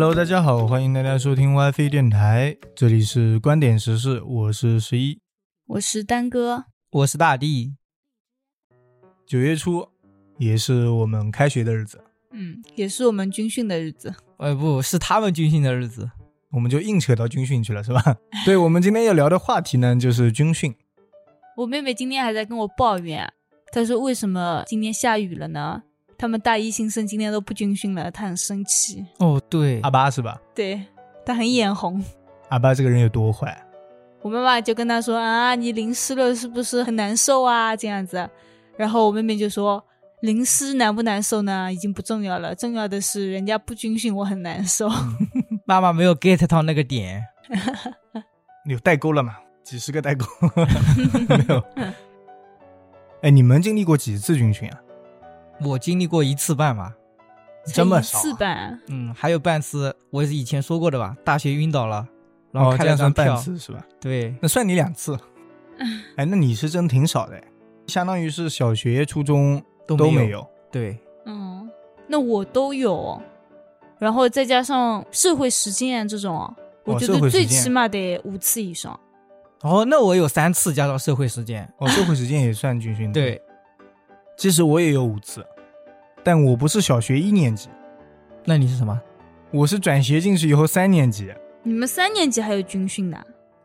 Hello，大家好，欢迎大家收听 WiFi 电台，这里是观点时事，我是十一。我是丹哥，我是大地。九月初也是我们开学的日子，嗯，也是我们军训的日子。呃，不是他们军训的日子，我们就硬扯到军训去了，是吧？对，我们今天要聊的话题呢，就是军训。我妹妹今天还在跟我抱怨，她说为什么今天下雨了呢？他们大一新生今天都不军训了，他很生气。哦，对，阿巴是吧？对，他很眼红。阿巴这个人有多坏？我妈妈就跟他说啊，你淋湿了是不是很难受啊？这样子，然后我妹妹就说，淋湿难不难受呢？已经不重要了，重要的是人家不军训，我很难受。妈妈没有 get 到那个点，有代沟了嘛？几十个代沟 没有？哎，你们经历过几次军训啊？我经历过一次半吧，这么少？一次半？嗯，还有半次，我以前说过的吧？大学晕倒了，然后这样算半次是吧？对，那算你两次。哎，那你是真挺少的，相当于是小学、初中都都没有。对，嗯，那我都有，然后再加上社会实践这种，我觉得最起码得五次以上。哦，那我有三次加上社会实践，哦，社会实践也算军训的。对。其实我也有五次，但我不是小学一年级，那你是什么？我是转学进去以后三年级。你们三年级还有军训呢？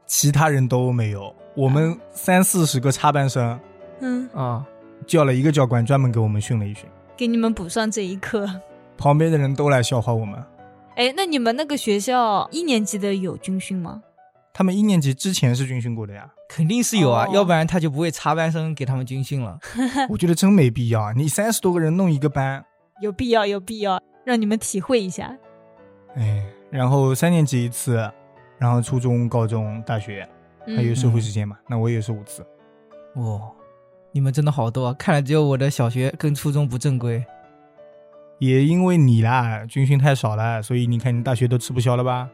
其他人都没有，我们三四十个插班生，嗯啊，叫了一个教官专门给我们训了一训，给你们补上这一课。旁边的人都来笑话我们。哎，那你们那个学校一年级的有军训吗？他们一年级之前是军训过的呀，肯定是有啊，要不然他就不会插班生给他们军训了。我觉得真没必要，你三十多个人弄一个班，有必要有必要，让你们体会一下。哎，然后三年级一次，然后初中、高中、大学，还有社会实践嘛，那我也是五次。哇，你们真的好多，看来只有我的小学跟初中不正规。也因为你啦，军训太少了，所以你看你大学都吃不消了吧？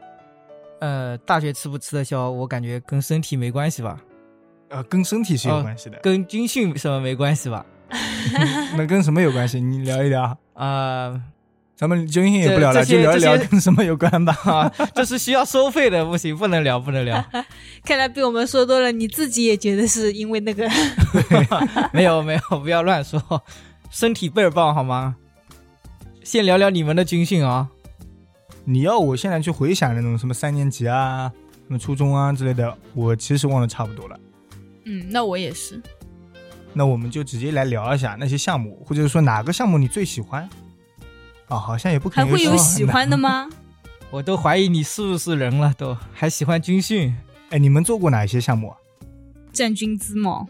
呃，大学吃不吃得消，我感觉跟身体没关系吧？呃，跟身体是有关系的，跟军训什么没关系吧？那跟什么有关系？你聊一聊啊。咱们军训也不聊了，就聊一聊跟什么有关吧。这是需要收费的，不行，不能聊，不能聊。看来被我们说多了，你自己也觉得是因为那个？没有没有，不要乱说，身体倍儿棒，好吗？先聊聊你们的军训啊。你要我现在去回想那种什么三年级啊、什么初中啊之类的，我其实忘得差不多了。嗯，那我也是。那我们就直接来聊一下那些项目，或者说哪个项目你最喜欢？啊，好像也不可能还会有喜欢的吗？我都怀疑你是不是人了，都还喜欢军训？哎，你们做过哪些项目？站军姿嘛。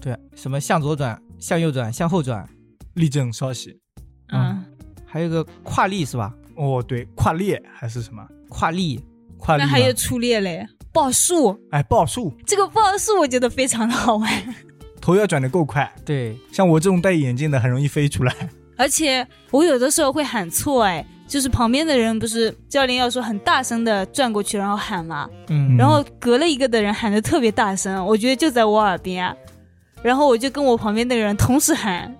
对，什么向左转、向右转、向后转、立正稍息。嗯，还有个跨立是吧？哦，对，跨列还是什么跨立？跨立那还有出列嘞，报数。哎，报数，这个报数我觉得非常的好玩。头要转的够快，对，像我这种戴眼镜的很容易飞出来。而且我有的时候会喊错，哎，就是旁边的人不是教练要说很大声的转过去然后喊嘛，嗯，然后隔了一个的人喊的特别大声，我觉得就在我耳边，然后我就跟我旁边的人同时喊，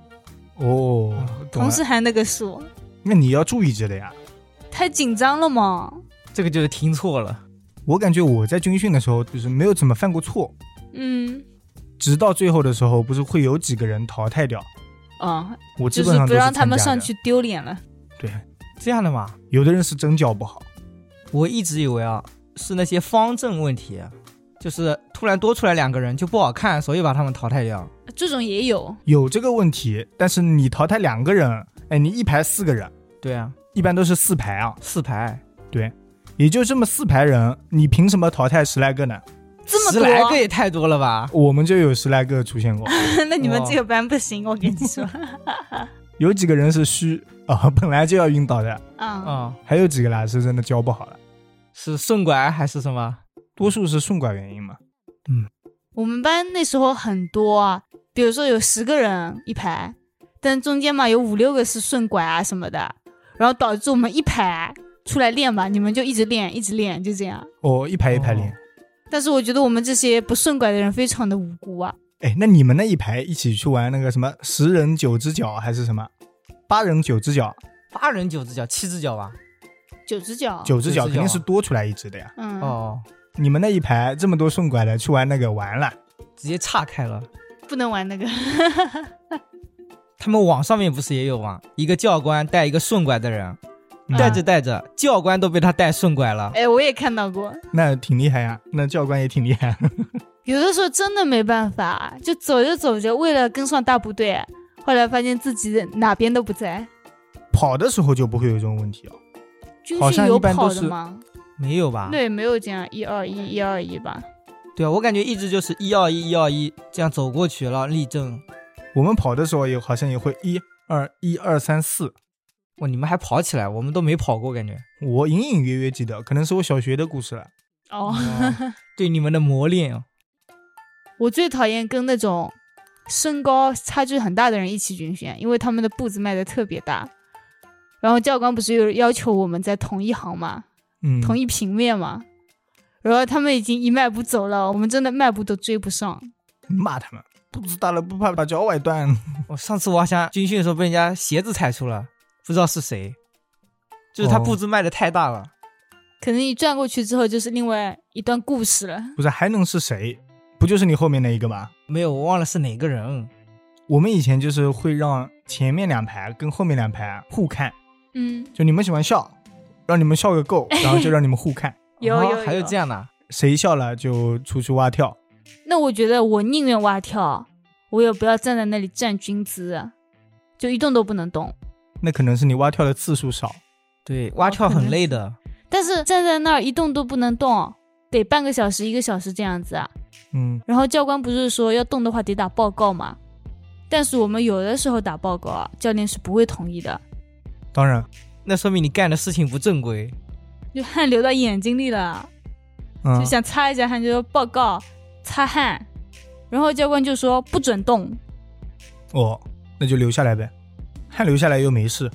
哦，同时喊那个数。那你要注意着的呀。太紧张了嘛？这个就是听错了。我感觉我在军训的时候就是没有怎么犯过错。嗯。直到最后的时候，不是会有几个人淘汰掉？啊，我基本上不让他们上去丢脸了。对，这样的嘛。有的人是真教不好。我一直以为啊，是那些方阵问题，就是突然多出来两个人就不好看，所以把他们淘汰掉。这种也有，有这个问题。但是你淘汰两个人，哎，你一排四个人。对啊。一般都是四排啊，四排，对，也就这么四排人，你凭什么淘汰十来个呢？这么十来个也太多了吧？我们就有十来个出现过。那你们这个班不行，我跟你说，有几个人是虚啊，本来就要晕倒的。啊啊，还有几个啦，是真的教不好了，是顺拐还是什么？多数是顺拐原因嘛。嗯，我们班那时候很多啊，比如说有十个人一排，但中间嘛有五六个是顺拐啊什么的。然后导致我们一排出来练吧，你们就一直练，一直练，就这样。哦，一排一排练。但是我觉得我们这些不顺拐的人非常的无辜啊。哎，那你们那一排一起去玩那个什么十人九只脚还是什么八人九只脚？八人九只脚，七只脚吧？九只脚，九只脚九只脚肯定是多出来一只的呀。嗯，哦，你们那一排这么多顺拐的，去玩那个完了。直接岔开了。不能玩那个。他们网上面不是也有吗？一个教官带一个顺拐的人，嗯带着带着，教官都被他带顺拐了。哎，我也看到过，那挺厉害呀，那教官也挺厉害。有的时候真的没办法，就走着走着，为了跟上大部队，后来发现自己哪边都不在。跑的时候就不会有这种问题哦。好像军训有一般都是跑的吗？没有吧？对，没有这样一二一，一二一吧。对啊，我感觉一直就是一二一一二一这样走过去了，立正。我们跑的时候也好像也会一二一二三四，哇，你们还跑起来，我们都没跑过，感觉。我隐隐约约记得，可能是我小学的故事了。哦，对你们的磨练啊，我最讨厌跟那种身高差距很大的人一起军训，因为他们的步子迈的特别大。然后教官不是有要求我们在同一行嘛，嗯，同一平面嘛，然后他们已经一迈步走了，我们真的迈步都追不上。骂他们，步子大了不怕把脚崴断。我上次我好像军训的时候被人家鞋子踩出了，不知道是谁，就是他哦步子迈的太大了。可能一转过去之后就是另外一段故事了。不是还能是谁？不就是你后面那一个吗？没有，我忘了是哪个人。我们以前就是会让前面两排跟后面两排互看，嗯，就你们喜欢笑，让你们笑个够，然后就让你们互看，有有啊还有这。样的，谁笑了就出去蛙跳。那我觉得我宁愿蛙跳，我也不要站在那里站军姿，就一动都不能动。那可能是你蛙跳的次数少。对，蛙跳很累的。但是站在那儿一动都不能动，得半个小时、一个小时这样子啊。嗯，然后教官不是说要动的话得打报告吗？但是我们有的时候打报告啊，教练是不会同意的，当然，那说明你干的事情不正规。就汗流到眼睛里了，嗯就，想擦一下汗，就说报告擦汗，然后教官就说不准动。哦，那就留下来呗，汗流下来又没事，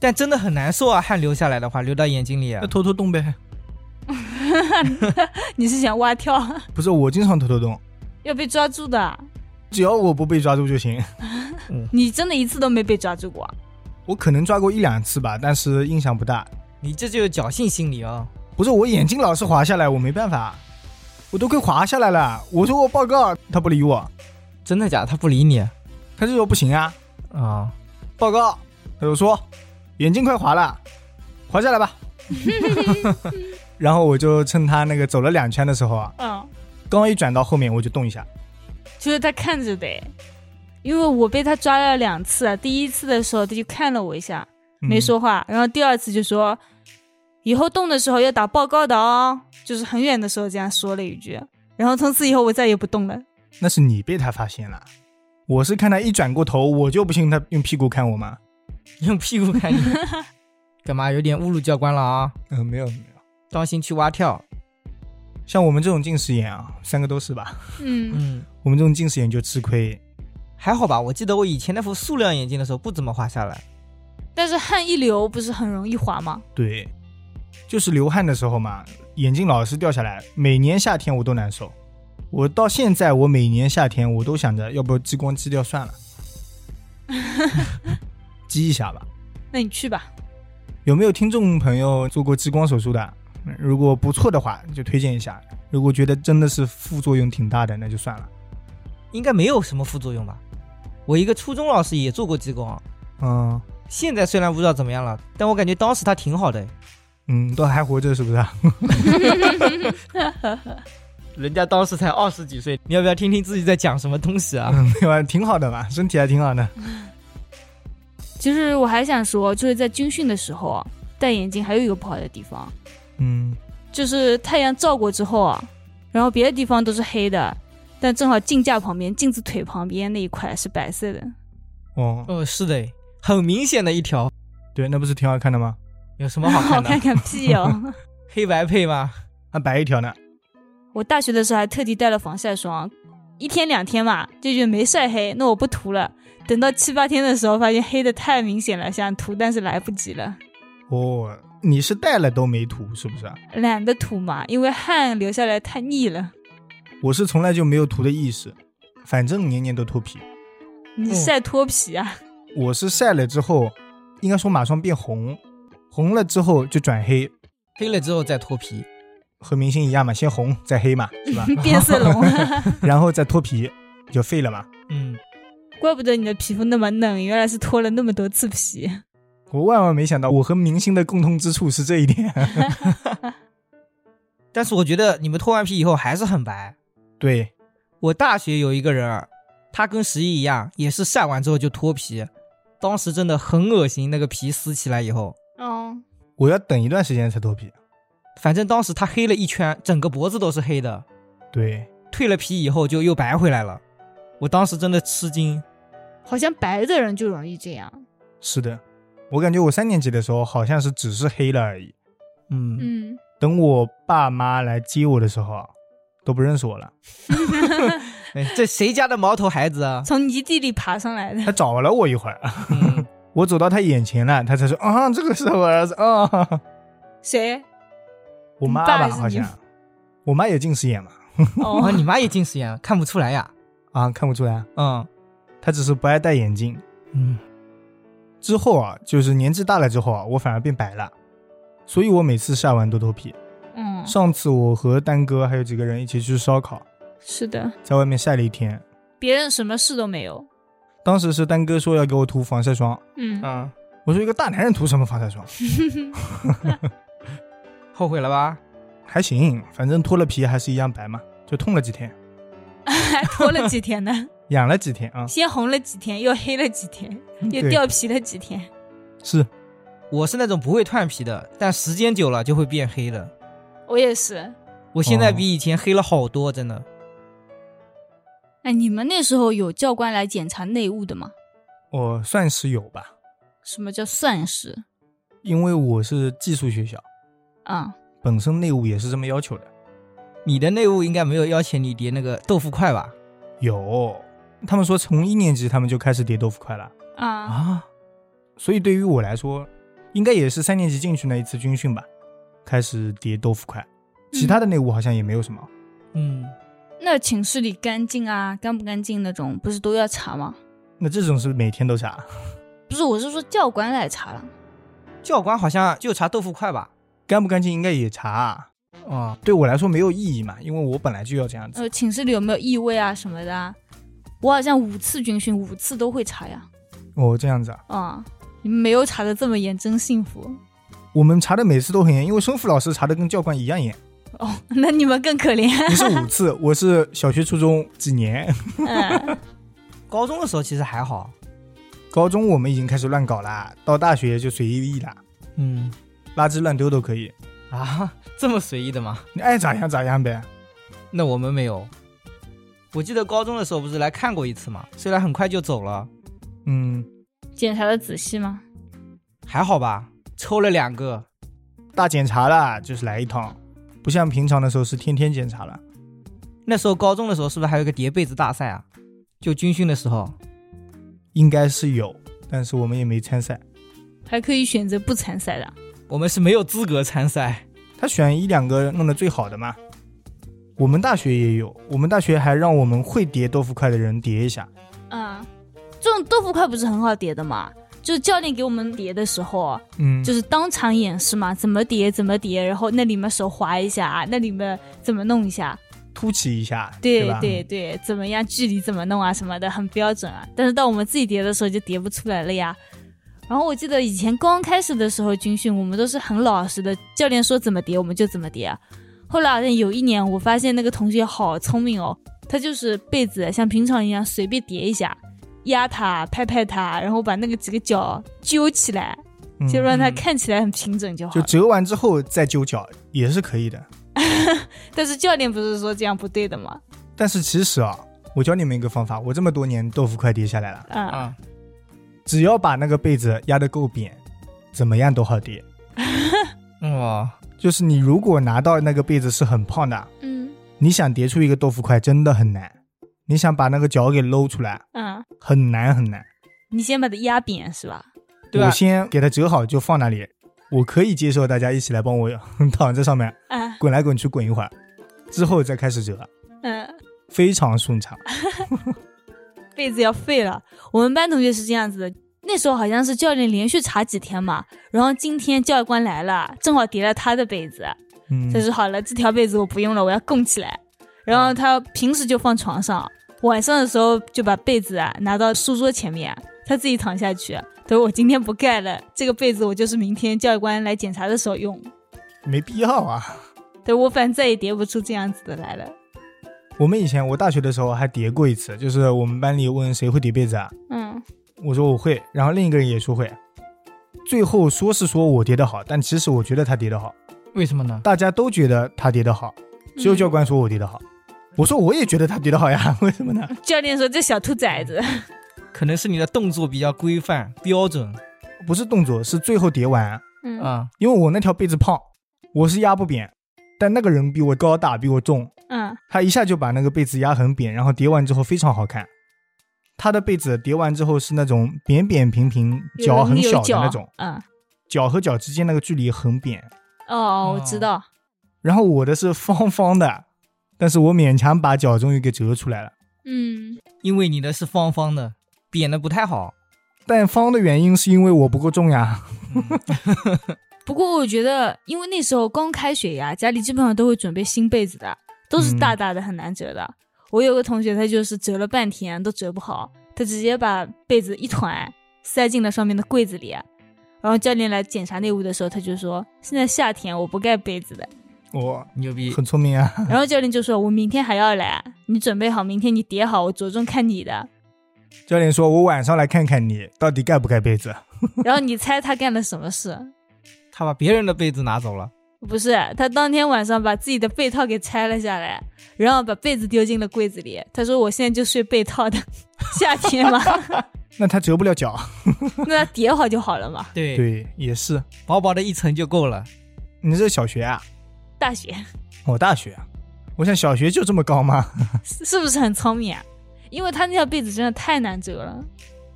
但真的很难受啊，汗流下来的话，流到眼睛里啊那。偷偷动呗。你是想蛙跳？不是我经常偷偷动，要被抓住的。只要我不被抓住就行。你真的一次都没被抓住过？我可能抓过一两次吧，但是印象不大。你这就是侥幸心理哦！不是我眼睛老是滑下来，我没办法，我都快滑下来了。我说我报告，他不理我，真的假的？他不理你啊？他就说不行啊，啊报告，他就说眼镜快滑了，滑下来吧。然后我就趁他那个走了两圈的时候啊，嗯，刚一转到后面我就动一下，就是他看着的，因为我被他抓了两次，第一次的时候他就看了我一下，嗯没说话，然后第二次就说以后动的时候要打报告的哦，就是很远的时候这样说了一句，然后从此以后我再也不动了。那是你被他发现了，我是看他一转过头，我就不信他用屁股看我吗？用屁股看你，干嘛？有点侮辱教官了啊！嗯、没有没有，当心去蛙跳。像我们这种近视眼啊，三个都是吧？嗯，嗯，我们这种近视眼就吃亏。还好吧。我记得我以前那副塑料眼镜的时候不怎么滑下来。但是汗一流不是很容易滑吗？对，就是流汗的时候嘛，眼镜老是掉下来，每年夏天我都难受。我到现在，我每年夏天我都想着，要不激光激掉算了，激一下吧。那你去吧。有没有听众朋友做过激光手术的？嗯如果不错的话，就推荐一下；如果觉得真的是副作用挺大的，那就算了。应该没有什么副作用吧？我一个初中老师也做过激光，嗯现在虽然不知道怎么样了，但我感觉当时他挺好的。嗯，都还活着是不是？啊 人家当时才二十几岁，你要不要听听自己在讲什么东西啊？嗯，对吧？挺好的嘛，身体还挺好的。其实我还想说，就是在军训的时候啊，戴眼镜还有一个不好的地方，嗯，就是太阳照过之后啊，然后别的地方都是黑的，但正好镜架旁边、镜子腿旁边那一块是白色的。哦，哦，是的，很明显的一条，对，那不是挺好看的吗？有什么好好看的？看看屁哦！黑白配吗？还白一条呢。我大学的时候还特地带了防晒霜，一天两天嘛，就觉得没晒黑，那我不涂了。等到七八天的时候，发现黑的太明显了，想涂但是来不及了，哦，你是带了都没涂是不是？懒得涂嘛，因为汗流下来太腻了。我是从来就没有涂的意识，反正年年都脱皮。你晒脱皮啊？我是晒了之后，应该说马上变红，红了之后就转黑，黑了之后再脱皮。和明星一样嘛，先红再黑嘛，是吧？变色龙，然后再脱皮就废了嘛。嗯，怪不得你的皮肤那么嫩，原来是脱了那么多次皮。我万万没想到，我和明星的共通之处是这一点。但是我觉得你们脱完皮以后还是很白。对，我大学有一个人儿，他跟十一一样，也是晒完之后就脱皮，当时真的很恶心，那个皮撕起来以后，哦，我要等一段时间才脱皮。反正当时他黑了一圈，整个脖子都是黑的。对，蜕了皮以后就又白回来了，我当时真的吃惊。好像白的人就容易这样。是的，我感觉我三年级的时候好像是只是黑了而已。嗯，嗯，等我爸妈来接我的时候啊，都不认识我了。哎这谁家的毛头孩子啊？从泥地里爬上来的。他找了我一会儿，嗯，我走到他眼前了，他才说啊，这个是我儿子啊。谁？我妈吧，好像，我妈也近视眼嘛。哦，哦，你妈也近视眼，看不出来呀？啊，看不出来，嗯她只是不爱戴眼镜。嗯，之后啊，就是年纪大了之后啊，我反而变白了，所以我每次晒完都脱皮。嗯，上次我和丹哥还有几个人一起去烧烤，是的，在外面晒了一天。别人什么事都没有。当时是丹哥说要给我涂防晒霜，嗯，啊，我说一个大男人涂什么防晒霜？后悔了吧？还行，反正脱了皮还是一样白嘛，就痛了几天，还 脱了几天呢？痒了几天啊。先红了几天，又黑了几天，又掉皮了几天。是我是那种不会蜕皮的，但时间久了就会变黑的。我也是。我现在哦比以前黑了好多，真的。哎，你们那时候有教官来检查内务的吗？我算是有吧，什么叫算是？因为我是寄宿学校，啊、本身内务也是这么要求的。你的内务应该没有要求你叠那个豆腐块吧？有，他们说从一年级他们就开始叠豆腐块了，啊啊，所以对于我来说，应该也是三年级进去那一次军训吧，开始叠豆腐块。其他的内务好像也没有什么。嗯，那寝室里干净啊，干不干净那种，不是都要查吗？那这种是每天都查，不是，我是说教官来查了。教官好像就查豆腐块吧？干不干净应该也查。哦，对我来说没有意义嘛，因为我本来就要这样子。呃，寝室里有没有异味啊什么的啊？我好像五次军训，五次都会查呀。哦，这样子啊，啊、你们没有查的这么严，真幸福。我们查的每次都很严，因为生辅老师查的跟教官一样严。哦，那你们更可怜。你是五次，我是小学、初中几年，嗯，高中的时候其实还好。高中我们已经开始乱搞啦，到大学就随意啦，嗯垃圾乱丢都可以，啊，这么随意的吗？你爱咋样咋样呗。那我们没有。我记得高中的时候不是来看过一次嘛，虽然很快就走了，嗯，检查的仔细吗？还好吧，抽了两个。大检查了，就是来一趟，不像平常的时候是天天检查了。那时候高中的时候是不是还有个叠被子大赛啊？就军训的时候，应该是有，但是我们也没参赛。还可以选择不参赛的。我们是没有资格参赛。他选一两个弄得最好的嘛。我们大学也有，我们大学还让我们会叠豆腐块的人叠一下。嗯，这种豆腐块不是很好叠的嘛？就是教练给我们叠的时候，嗯，就是当场演示嘛，怎么叠怎么叠，然后那里面手滑一下，那里面怎么弄一下，凸起一下，对吧？对对，怎么样距离怎么弄啊什么的，很标准啊。但是到我们自己叠的时候就叠不出来了呀。然后我记得以前刚开始的时候军训，我们都是很老实的，教练说怎么叠我们就怎么叠啊。后来好像有一年，我发现那个同学好聪明哦，他就是被子像平常一样随便叠一下，压它、拍拍它，然后把那个几个角揪起来，嗯就让它嗯看起来很平整就好了。就折完之后再揪脚也是可以的。但是教练不是说这样不对的吗？但是其实啊，我教你们一个方法，我这么多年豆腐块叠下来了，啊、啊，只要把那个被子压得够扁，怎么样都好叠。哇，就是你如果拿到那个被子是很胖的，嗯你想叠出一个豆腐块真的很难。你想把那个脚给搂出来，嗯，很难很难。你先把它压扁是吧？对啊我先给它折好就放那里，我可以接受大家一起来帮我 躺在上面啊滚来滚去滚一会儿，之后再开始折，嗯，非常顺畅。被子要废了。我们班同学是这样子的，那那时候好像是教练连续查几天嘛，然后今天教官来了，正好叠了他的被子，嗯他，说好了，这条被子我不用了，我要供起来。然后他平时就放床上，晚上的时候就把被子啊拿到书桌前面，他自己躺下去。他说我今天不盖了，这个被子我就是明天教官来检查的时候用。没必要啊。对我反正再也叠不出这样子的来了。我们以前我大学的时候还叠过一次，就是我们班里问谁会叠被子啊，嗯，我说我会，然后另一个人也说会，最后说是说我叠的好，但其实我觉得他叠的好，为什么呢？大家都觉得他叠的好，只有教官说我叠的好。我说我也觉得他叠得好呀，为什么呢？教练说这小兔崽子，可能是你的动作比较规范标准不是动作，是最后叠完，嗯啊。因为我那条被子胖，我是压不扁，但那个人比我高大，比我重，嗯他一下就把那个被子压很扁，然后叠完之后非常好看。他的被子叠完之后是那种扁扁平平，脚很小的那种，嗯，脚和脚之间那个距离很扁。哦，我知道。然后我的是方方的，但是我勉强把脚终于给折出来了。嗯，因为你的是方方的，扁的不太好。但方的原因是因为我不够重呀。不过我觉得，因为那时候刚开学呀，家里基本上都会准备新被子的，都是大大的，很难折的。我有个同学，他就是折了半天都折不好，他直接把被子一团塞进了上面的柜子里。然后教练来检查内务的时候，他就说：“现在夏天我不盖被子的。我牛逼！很聪明啊。”然后教练就说：“我明天还要来，你准备好，明天你叠好，我着重看你的。教练说：“我晚上来看看你到底盖不盖被子。然后你猜他干了什么事？他把别人的被子拿走了，不是，他当天晚上把自己的被套给拆了下来，然后把被子丢进了柜子里。他说：“我现在就睡被套的，夏天嘛，那他折不了脚。那他叠好就好了嘛。对，对，也是。薄薄的一层就够了。你这小学啊？”大学我大学啊。我想小学就这么高吗？是是不是很聪明啊？因为他那条被子真的太难折了，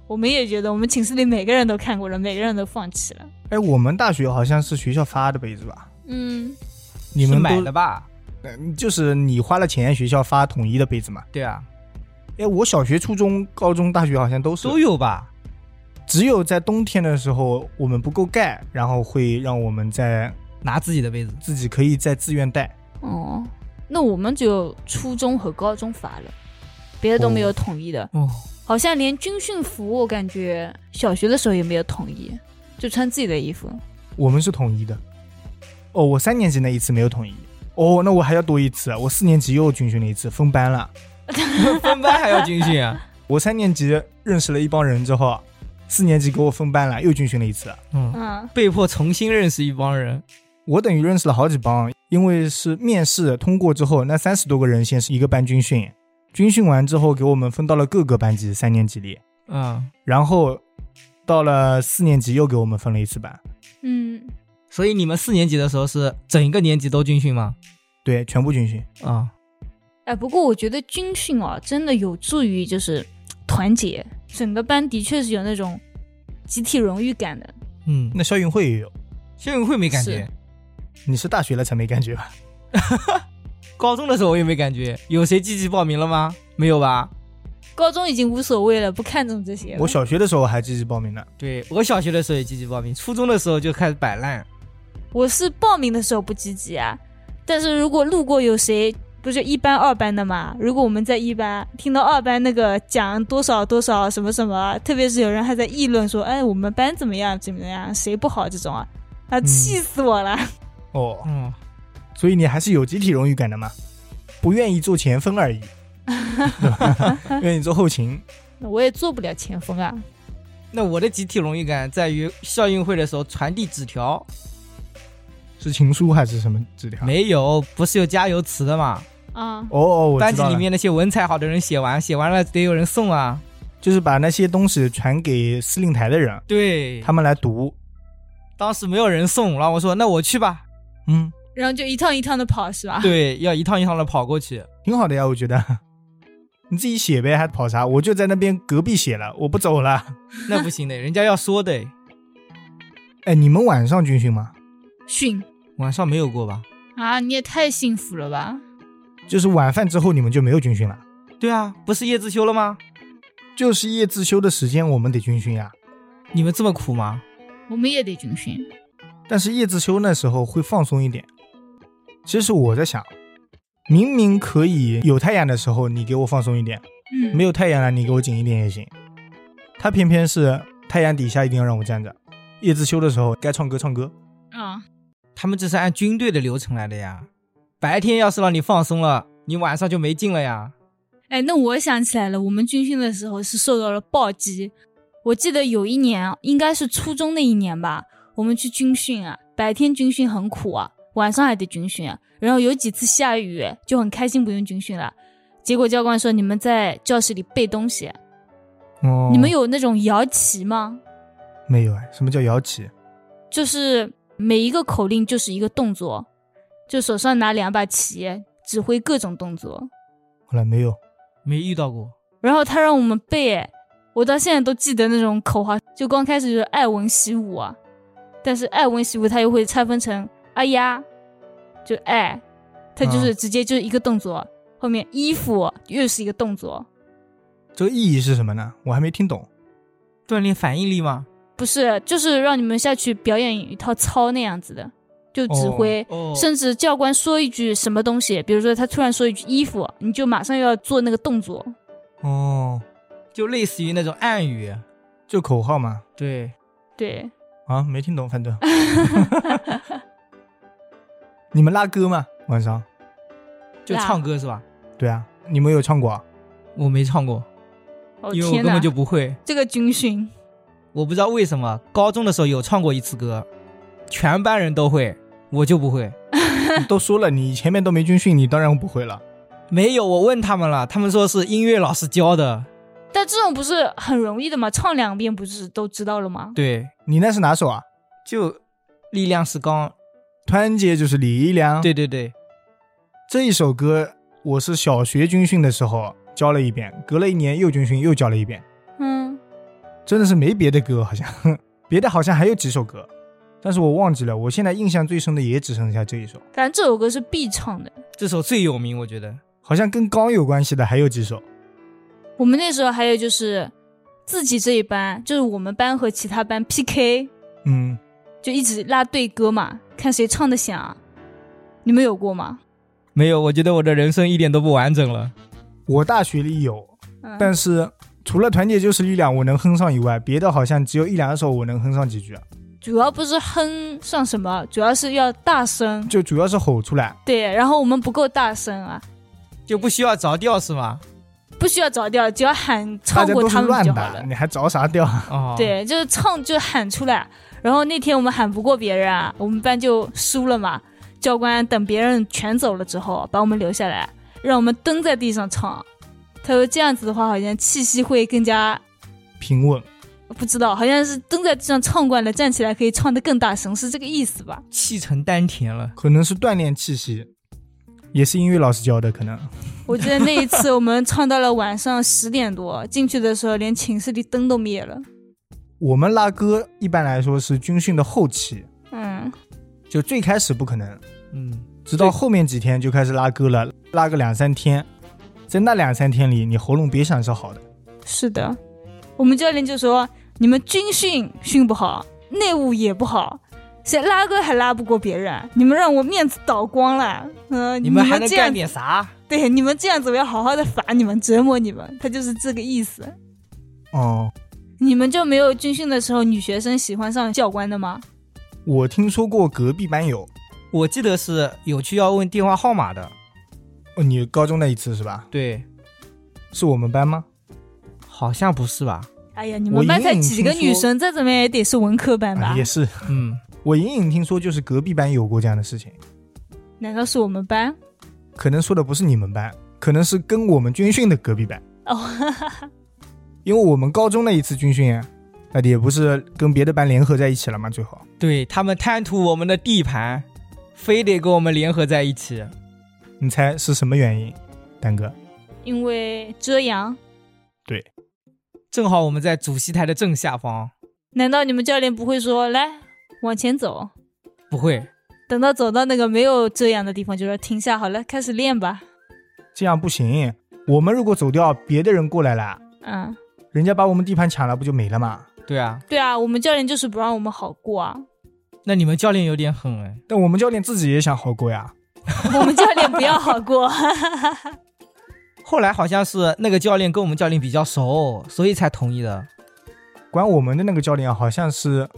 我们也觉得，我们寝室里每个人都看过了，每个人都放弃了。哎，我们大学好像是学校发的被子吧？嗯，你们买的吧？嗯就是你花了钱，学校发统一的被子嘛？对啊，哎，我小学、初中、高中、大学好像都是，都有吧？只有在冬天的时候我们不够盖，然后会让我们在拿自己的被子。自己可以再自愿带。哦，那我们只有初中和高中发了，别的都没有统一的。哦，好像连军训服，我感觉小学的时候也没有统一，就穿自己的衣服。我们是统一的。哦，我三年级那一次没有统一。哦，那我还要多一次，我四年级又军训了一次，分班了。分班还要军训啊？我三年级认识了一帮人之后，四年级给我分班了，又军训了一次。嗯，嗯，被迫重新认识一帮人。我等于认识了好几帮，因为是面试通过之后，那三十多个人先是一个班军训，军训完之后给我们分到了各个班级三年级里，嗯，然后到了四年级又给我们分了一次班，嗯，所以你们四年级的时候是整一个年级都军训吗？对，全部军训。啊、哎，不过我觉得军训哦，真的有助于就是团结，整个班的确是有那种集体荣誉感的。嗯，那校运会也有，校运会没感觉是，你是大学了才没感觉吧？高中的时候我也没感觉。有谁积极报名了吗？没有吧？高中已经无所谓了，不看重这些。我小学的时候还积极报名呢。对我小学的时候也积极报名，初中的时候就开始摆烂。我是报名的时候不积极啊，但是如果路过有谁不是一班二班的嘛，如果我们在一班听到二班那个讲多少多少什么什么，特别是有人还在议论说，哎，我们班怎么样怎么样，谁不好这种啊，啊，气死我了！哦，嗯，所以你还是有集体荣誉感的嘛？不愿意做前锋而已，愿意做后勤。我也做不了前锋啊。那我的集体荣誉感在于校运会的时候传递纸条，是情书还是什么纸条？没有，不是有加油词的嘛？啊，哦哦，我班知道了，级里面那些文采好的人写完，写完了得有人送啊。就是把那些东西传给司令台的人，对，他们来读。当时没有人送，然后我说那我去吧。嗯，然后就一趟一趟的跑是吧？对，要一趟一趟的跑过去。挺好的呀，我觉得。你自己写呗，还跑啥？我就在那边隔壁写了，我不走了。那不行的，人家要说的。哎，你们晚上军训吗？训晚上没有过吧？啊，你也太幸福了吧！就是晚饭之后你们就没有军训了？对啊，不是夜自修了吗？就是夜自修的时间我们得军训呀。你们这么苦吗？我们也得军训。但是叶自修那时候会放松一点。其实我在想，明明可以有太阳的时候你给我放松一点，嗯，没有太阳了你给我紧一点也行。他偏偏是太阳底下一定要让我站着，叶自修的时候该唱歌唱歌。啊，他们这是按军队的流程来的呀。白天要是让你放松了，你晚上就没劲了呀。哎，那我想起来了，我们军训的时候是受到了暴击。我记得有一年，应该是初中那一年吧，我们去军训啊，白天军训很苦啊，晚上还得军训啊。然后有几次下雨，就很开心不用军训了。结果教官说你们在教室里背东西，哦，你们有那种摇旗吗？没有哎？什么叫摇旗？就是每一个口令就是一个动作，就手上拿两把旗，指挥各种动作。后来没有。没遇到过。然后他让我们背，哎我到现在都记得那种口号，就刚开始就是爱文习武啊，但是爱文习武它又会拆分成哎呀，就爱，它就是直接就是一个动作，后面衣服又是一个动作，这个意义是什么呢？我还没听懂。锻炼反应力吗？不是，就是让你们下去表演一套操那样子的，就指挥。哦，甚至教官说一句什么东西，比如说他突然说一句衣服，你就马上要做那个动作。哦，就类似于那种暗语。就口号嘛。对，对，啊，没听懂，反正。你们拉歌吗？晚上？就唱歌是吧？对啊，你们有唱过啊？我没唱过，哦因为我根本，就不会。这个军训。我不知道为什么，高中的时候有唱过一次歌，全班人都会，我就不会。都说了，你前面都没军训，你当然不会了。没有，我问他们了，他们说是音乐老师教的。但这种不是很容易的吗？唱两遍不是都知道了吗？对，你那是哪首啊？就力量是钢。团结就是力量。，对对对，这一首歌我是小学军训的时候教了一遍，隔了一年又军训又教了一遍。嗯，真的是没别的歌，好像 别的好像还有几首歌，但是我忘记了。我现在印象最深的也只剩下这一首，反正这首歌是必唱的。这首最有名，我觉得。好像跟钢有关系的还有几首。我们那时候还有就是自己这一班，就是我们班和其他班 PK，嗯，就一直拉对歌嘛，看谁唱的响。你们有过吗？没有，我觉得我的人生一点都不完整了。我大学里有，嗯，但是除了团结就是力量我能哼上以外，别的好像只有一两首我能哼上几句，啊主要不是哼上什么，主要是要大声。就主要是吼出来。对，然后我们不够大声啊，就不需要着调是吗？不需要着调，只要喊唱过他们乱打就好了，。你还着啥调？哦，，对，就是唱就喊出来。然后那天我们喊不过别人啊，我们班就输了嘛。教官等别人全走了之后，把我们留下来，让我们蹲在地上唱。他说这样子的话，好像气息会更加平稳。不知道，好像是蹲在地上唱惯了，站起来可以唱得更大声，是这个意思吧？气沉丹田了。可能是锻炼气息，也是音乐老师教的，可能。我记得那一次我们唱到了晚上十点多，进去的时候连寝室里灯都灭了。我们拉歌一般来说是军训的后期，嗯，就最开始不可能，嗯，直到后面几天就开始拉歌了，拉个两三天，在那两三天里，你喉咙别想是好的。是的，我们教练就说你们军训训不好，内务也不好，谁拉歌还拉不过别人，你们让我面子倒光了。嗯、你们还能这样干点啥？对你们这样子，我要好好的罚你们，折磨你们，他就是这个意思。哦，你们就没有军训的时候女学生喜欢上教官的吗？我听说过隔壁班有，我记得是有去要问电话号码的。哦，你高中那一次是吧？对，是我们班吗？好像不是吧？哎呀，你们班才几个女生，再怎么也得是文科班吧啊？也是，嗯，我隐隐听说就是隔壁班有过这样的事情，难道是我们班？可能说的不是你们班，可能是跟我们军训的隔壁班。哦，哈 哈因为我们高中那一次军训啊，那也不是跟别的班联合在一起了吗？最后对他们贪图我们的地盘，非得跟我们联合在一起。你猜是什么原因？丹哥，因为遮阳。对正好我们在主席台的正下方，难道你们教练不会说来往前走？不会，等到走到那个没有遮阳的地方，就说停下，好了，开始练吧。这样不行。我们如果走掉，别的人过来了，嗯，人家把我们地盘抢了，不就没了吗？对啊，对啊，我们教练就是不让我们好过啊。那你们教练有点狠哎。但我们教练自己也想好过呀。我们教练不要好过。后来好像是那个教练跟我们教练比较熟，所以才同意的。管我们的那个教练好像是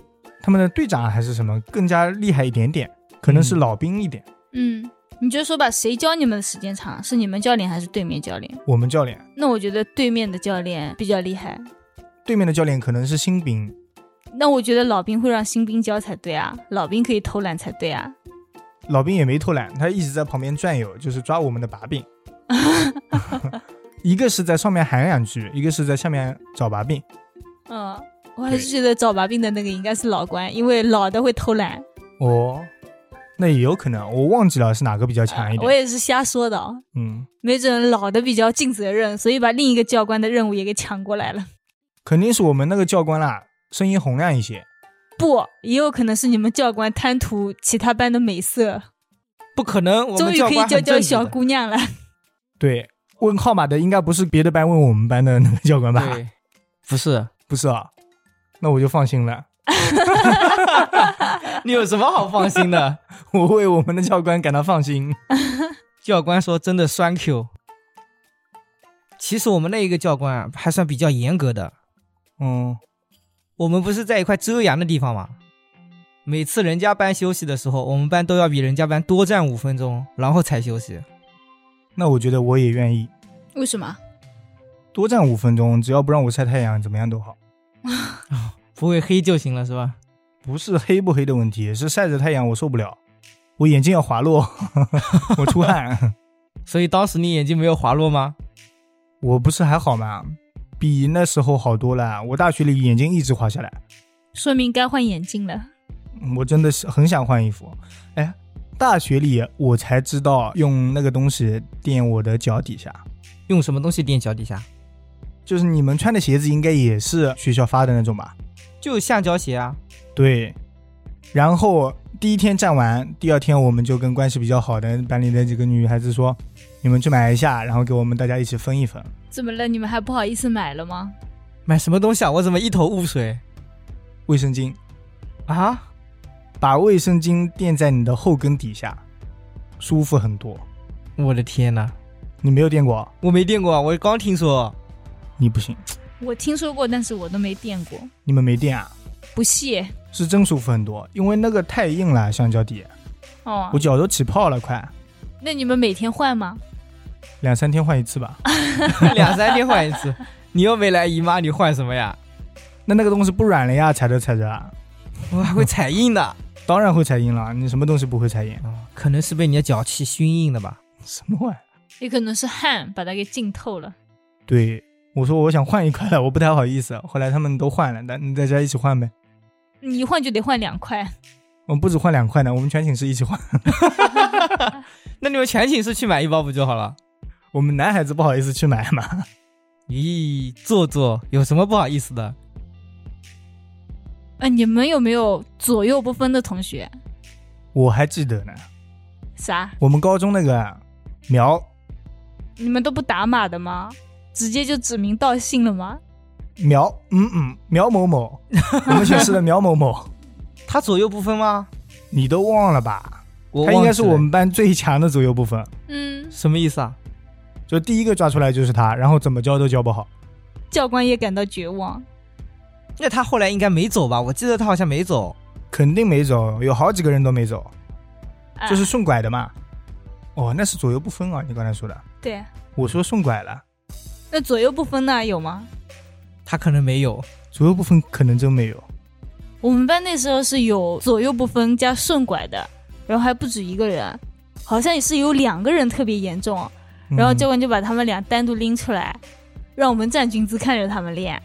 他们的队长还是什么，更加厉害一点点，可能是嗯老兵一点。嗯，你就说吧，谁教你们的时间长？是你们教练还是对面教练？我们教练那我觉得对面的教练比较厉害。对面的教练可能是新兵，那我觉得老兵会让新兵教才对啊，老兵可以偷懒才对啊。老兵也没偷懒，他一直在旁边转悠，就是抓我们的把柄。一个是在上面喊两句，一个是在下面找把柄。嗯，我还是觉得找把柄的那个应该是老关，因为老的会偷懒。哦，那也有可能，我忘记了是哪个比较强一点。我也是瞎说的哦，嗯，没准老的比较尽责任，所以把另一个教官的任务也给抢过来了。肯定是我们那个教官啦，声音洪亮一些。不，也有可能是你们教官贪图其他班的美色，不可能，我终于可以教教教小姑娘了。对，问号码的应该不是别的班问我们班的那个教官吧？对，不是，不是啊，那我就放心了。你有什么好放心的？我为我们的教官感到放心。教官说真的栓 Q。其实我们那一个教官啊，还算比较严格的。嗯，我们不是在一块遮阳的地方吗？每次人家班休息的时候，我们班都要比人家班多站五分钟，然后才休息。那我觉得我也愿意为什么？多站五分钟，只要不让我晒太阳，怎么样都好。不会黑就行了，是吧？不是黑不黑的问题，是晒着太阳我受不了，我眼睛要滑落，我出汗。所以当时你眼睛没有滑落吗？我不是还好吗？比那时候好多了。我大学里眼睛一直滑下来，说明该换眼镜了。我真的是很想换衣服。哎，大学里我才知道用那个东西垫我的脚底下，用什么东西垫脚底下？就是你们穿的鞋子应该也是学校发的那种吧？就橡胶鞋啊。对。然后第一天站完，第二天我们就跟关系比较好的班里的几个女孩子说：“你们去买一下，然后给我们大家一起分一分。怎么了？你们还不好意思买了吗？买什么东西啊？我怎么一头雾水卫生巾，啊？把卫生巾垫在你的后跟底下，舒服很多。我的天哪！你没有垫过？我没垫过，我刚听说。你不行，我听说过，但是我都没垫过，你们没垫啊？不屑。是真舒服很多，因为那个太硬了，橡胶底，哦我，脚都起泡了，快那你们每天换吗？两三天换一次吧。两三天换一次，你又没来姨妈，你换什么呀？那那个东西不软了呀，踩着踩着啊，我还会踩硬的。当然会踩硬了。你什么东西不会踩硬？哦，可能是被你的脚气熏硬的吧。什么玩意儿？也可能是汗把它给浸透了。对，我说我想换一块了，我不太好意思。后来他们都换了，那你大家一起换呗。你一换就得换两块，我们不止换两块呢，我们全寝室一起换。那你们全寝室去买一包不就好了？我们男孩子不好意思去买嘛。咦，做作有什么不好意思的？呃，你们有没有左右不分的同学？我还记得呢，啥？我们高中那个苗你们都不打码的吗？直接就指名道姓了吗？苗，嗯嗯，苗某某，我们寝室的苗某某，他左右不分吗？你都忘了吧？我他应该是我们班最强的左右不分，嗯，什么意思啊？就第一个抓出来就是他，然后怎么教都教不好。教官也感到绝望。那他后来应该没走吧？我记得他好像没走。肯定没走，有好几个人都没走，啊就是顺拐的嘛。哦，那是左右不分啊！你刚才说的，对，我说顺拐了，那左右不分呢？有吗？他可能没有。左右不分可能真没有。我们班那时候是有左右不分加顺拐的，然后还不止一个人，好像也是有两个人特别严重，然后嗯教官就把他们俩单独拎出来，让我们站军姿看着他们练。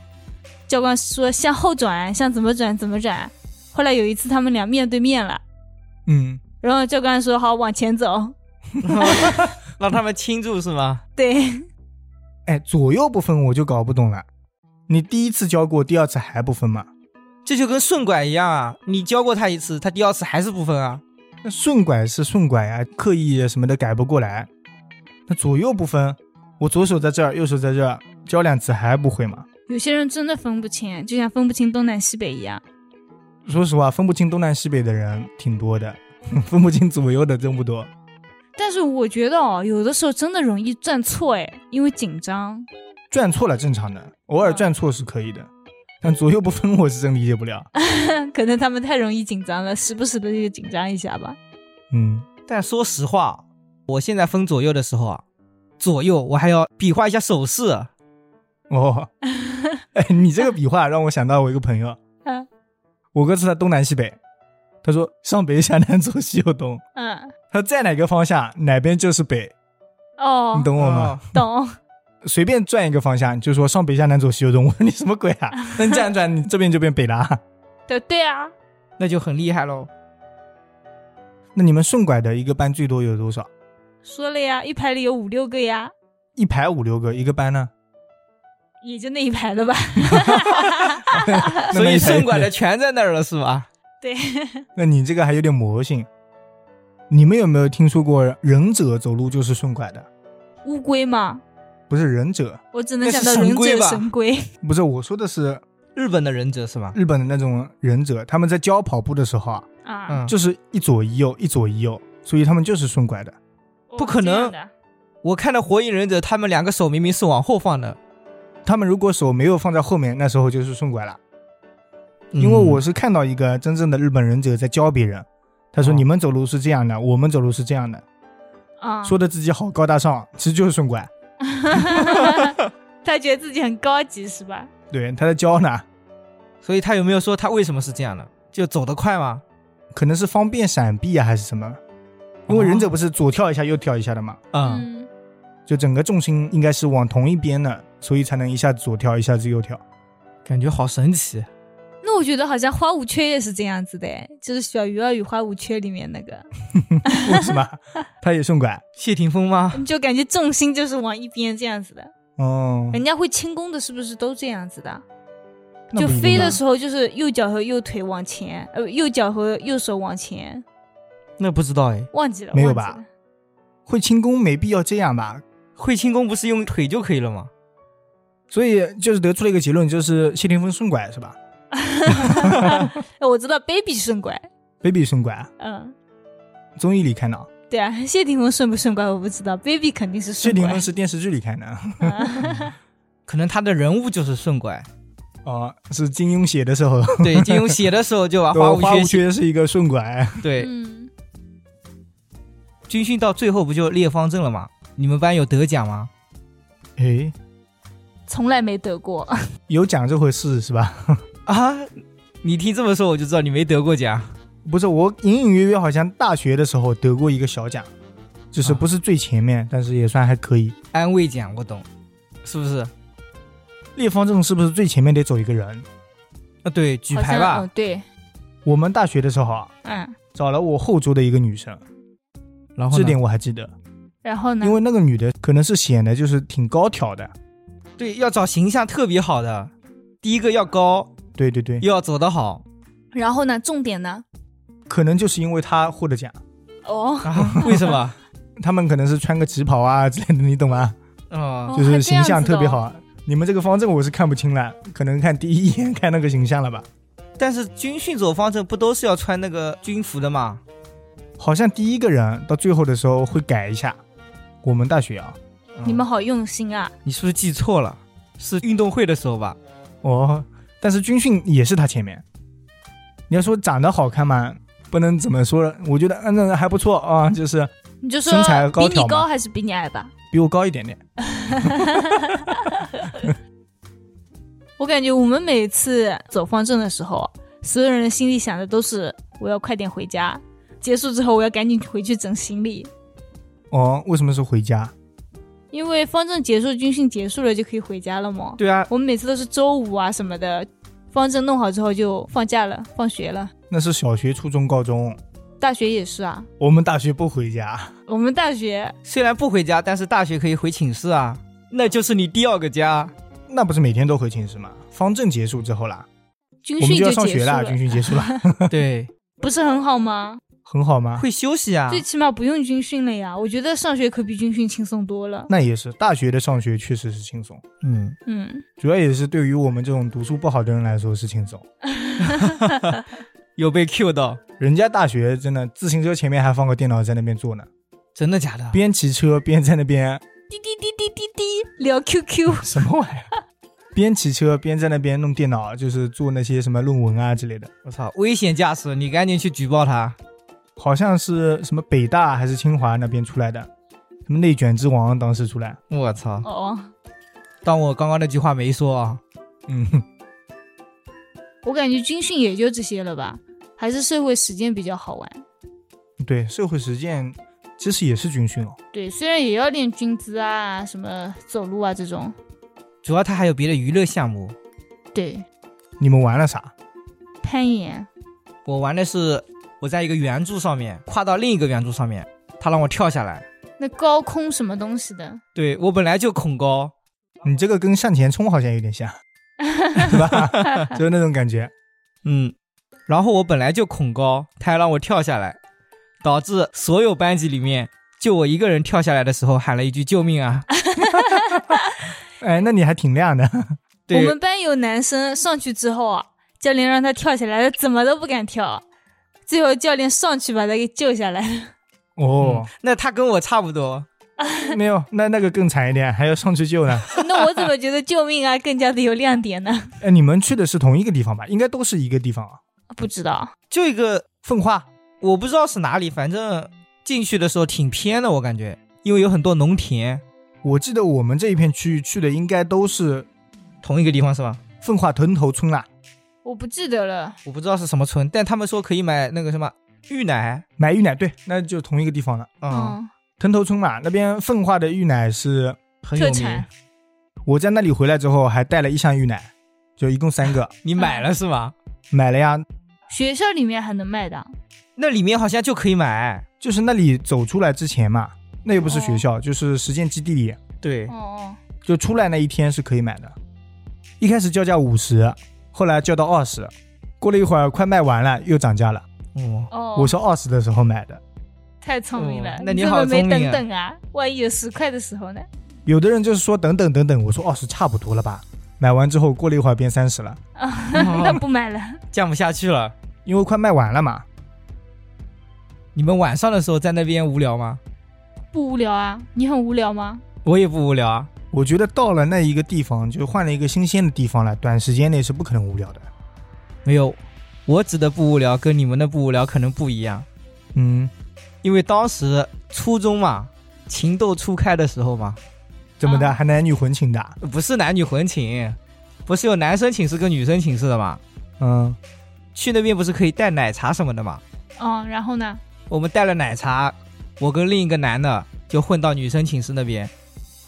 教官说向后转，向怎么转怎么转。后来有一次他们俩面对面了，嗯，然后教官说好往前走。让他们倾注是吗？对，哎，左右不分我就搞不懂了。你第一次教过，第二次还不分吗？这就跟顺拐一样啊！你教过他一次，他第二次还是不分啊。那顺拐是顺拐啊，刻意什么的改不过来。那左右不分，我左手在这儿，右手在这儿，教两次还不会吗？有些人真的分不清，就像分不清东南西北一样。说实话，分不清东南西北的人挺多的，分不清左右的真不多。但是我觉得哦，有的时候真的容易转错哎，因为紧张。转错了正常的，偶尔转错是可以的，但左右不分 我是真理解不了。可能他们太容易紧张了，时不时的就紧张一下吧。嗯，但说实话，我现在分左右的时候啊，左右我还要比划一下手势。哦，哎，你这个比划让我想到我一个朋友，嗯我哥是他东南西北，他说上北下南左西右东，嗯，他在哪个方向哪边就是北，哦你，懂我吗？懂。随便转一个方向就说上北下南左西右东，我 说你什么鬼啊？那你这样转，你这边就变北了啊。对对啊，那就很厉害喽。那你们顺拐的一个班最多有多少？说了呀，一排里有五六个呀，一排五六个，一个班呢？也就那一排了吧。所以顺拐的全在那儿了，是吧？对，那你这个还有点魔性。你们有没有听说过忍者走路就是顺拐的？乌龟吗，不是忍者，我只能想到忍者神龟吧。不是我说的是日本的忍者是吧？日本的那种忍者，他们在教跑步的时候啊，啊，嗯，就是一左一右，一左一右，所以他们就是顺拐的。哦不可能我看到火影忍者，他们两个手明明是往后放的，他们如果手没有放在后面，那时候就是顺拐了。因为我是是看到一个真正的日本忍者在教别人，他说哦你们走路是这样的，我们走路是这样的，啊，说的自己好高大上，其实就是顺拐。他觉得自己很高级是吧？对，他在教呢，所以他有没有说他为什么是这样的？就走得快吗？可能是方便闪避啊，还是什么？因为忍者不是左跳一下右跳一下的嘛，嗯，嗯，就整个重心应该是往同一边的，所以才能一下子左跳，一下子右跳。感觉好神奇。那我觉得好像花无缺也是这样子的，就是小鱼儿与花无缺里面那个，为什么？他也顺拐谢霆锋吗？就感觉重心就是往一边这样子的。哦，人家会轻功的，是不是都这样子的？就飞的时候就是右脚和右腿往前，呃，右脚和右手往前，那不知道哎。忘记了，没有吧？会轻功没必要这样吧？会轻功不是用腿就可以了吗？所以就是得出了一个结论，就是谢霆锋顺拐是吧哎 我知道 baby 顺拐，？baby 顺拐，嗯，综艺里看到，对啊，谢霆锋顺不顺拐我不知道，baby 肯定是顺拐。霆锋是电视剧里看的。嗯 可能他的人物就是顺拐。哦，是金庸写的时候，对，金庸写的时候就 把花花无。缺是一个顺拐。对，嗯，军训到最后不就列方阵了吗？你们班有得奖吗？诶，从来没得过。有奖这回事是吧？啊，你听这么说我就知道你没得过奖。不是，我隐隐约约好像大学的时候得过一个小奖，就是啊不是最前面，但是也算还可以。安慰奖我懂，是不是？列方阵是不是最前面得走一个人？啊，对，举牌吧嗯，。对，我们大学的时候啊，嗯，找了我后桌的一个女生，然后这点我还记得，然后呢？因为那个女的可能是显得就是挺高挑的，对，要找形象特别好的，第一个要高，对对对，又要走得好然后呢？重点呢？可能就是因为他获得奖，哦，啊？为什么？他们可能是穿个旗袍啊之类的，你懂吗？哦，就是形象特别好。你们这个方阵我是看不清了，可能看第一眼 看那个形象了吧？但是军训走方阵不都是要穿那个军服的吗？好像第一个人到最后的时候会改一下。我们大学啊，你们好用心啊！你是不是记错了？是运动会的时候吧？哦，但是军训也是他前面。你要说长得好看嘛，不能怎么说，我觉得嗯那还不错啊，就是你就说身材高比你高还是比你矮吧？比我高一点点。我感觉我们每次走方阵的时候，所有人心里想的都是我要快点回家，结束之后我要赶紧回去整行李，哦，为什么是回家？因为方阵结束、军训结束了就可以回家了嘛。对啊，我们每次都是周五啊什么的，方正弄好之后就放假了，放学了。那是小学、初中、高中，大学也是啊，我们大学不回家。我们大学虽然不回家，但是大学可以回寝室啊，那就是你第二个家。那不是每天都回寝室吗？方阵结束之后啦，军我们就要训结束上学啦，军训结束了。对，不是很好吗？很好吗？会休息啊。最起码不用军训了呀。我觉得上学可比军训轻松多了。那也是，大学的上学确实是轻松，嗯，嗯，主要也是对于我们这种读书不好的人来说是轻松。有被 Q 到，人家大学真的自行车前面还放个电脑在那边坐呢，真的假的？边骑车边在那边滴滴滴滴滴滴聊 QQ，什么玩意儿？边骑车边在那边弄电脑，就是做那些什么论文啊之类的。我操，危险驾驶！你赶紧去举报他。好像是什么北大还是清华那边出来的，什么内卷之王当时出来。我操！哦，当我刚刚那句话没说啊。嗯，我感觉军训也就这些了吧，还是社会实践比较好玩。对，社会实践其实也是军训哦。对，虽然也要练军姿啊，什么走路啊这种。主要他还有别的娱乐项目。对，你们玩了啥？攀岩。我玩的是我在一个圆柱上面跨到另一个圆柱上面，他让我跳下来。那高空什么东西的？对我本来就恐高，你这个跟向前冲好像有点像，是吧？就是那种感觉。嗯，然后我本来就恐高，他还让我跳下来，导致所有班级里面就我一个人跳下来的时候喊了一句救命啊！哎，那你还挺亮的。我们，班有男生上去之后啊，教练让他跳起来，他怎么都不敢跳，最后教练上去把他给救下来了。哦，那他跟我差不多。没有，那那个更惨一点，还要上去救呢。那我怎么觉得救命啊更加的有亮点呢？哎，你们去的是同一个地方吧？应该都是一个地方啊。不知道，就一个奉化。我不知道是哪里，反正进去的时候挺偏的，我感觉，因为有很多农田，我记得我们这一片区域去的应该都是同一个地方是吧？奉化屯头村啦，我不记得了。我不知道是什么村，但他们说可以买那个什么芋奶，买芋奶，对，那就同一个地方了。嗯，嗯，屯头村嘛，那边奉化的芋奶是，很有名产。我在那里回来之后还带了一箱芋奶，就一共三个，你买了是吗？买了呀。学校里面还能卖的。那里面好像就可以买。就是那里走出来之前嘛，那又不是学校，就是实践基地里，对哦，哦，就出来那一天是可以买的。一开始叫价五十，后来叫到二十，过了一会儿快卖完了又涨价了。哦，哦，我是二十的时候买的，太聪明了哦，那你好没聪明啊等等啊？万一有十块的时候呢？有的人就是说等等等等，我说二十差不多了吧。买完之后过了一会儿变三十了，啊，那不买了。降不下去了。因为快卖完了嘛。你们晚上的时候在那边无聊吗？不无聊啊？你很无聊吗？我也不无聊啊。我觉得到了那一个地方，就换了一个新鲜的地方了，短时间内是不可能无聊的。没有，我指的不无聊跟你们的不无聊可能不一样，嗯，因为当时初中嘛，情窦初开的时候嘛，怎么的？啊还男女混寝的？不是男女混寝，不是有男生寝室跟女生寝室的嘛？嗯，去那边不是可以带奶茶什么的嘛？嗯，然后呢？我们带了奶茶，我跟另一个男的就混到女生寝室那边，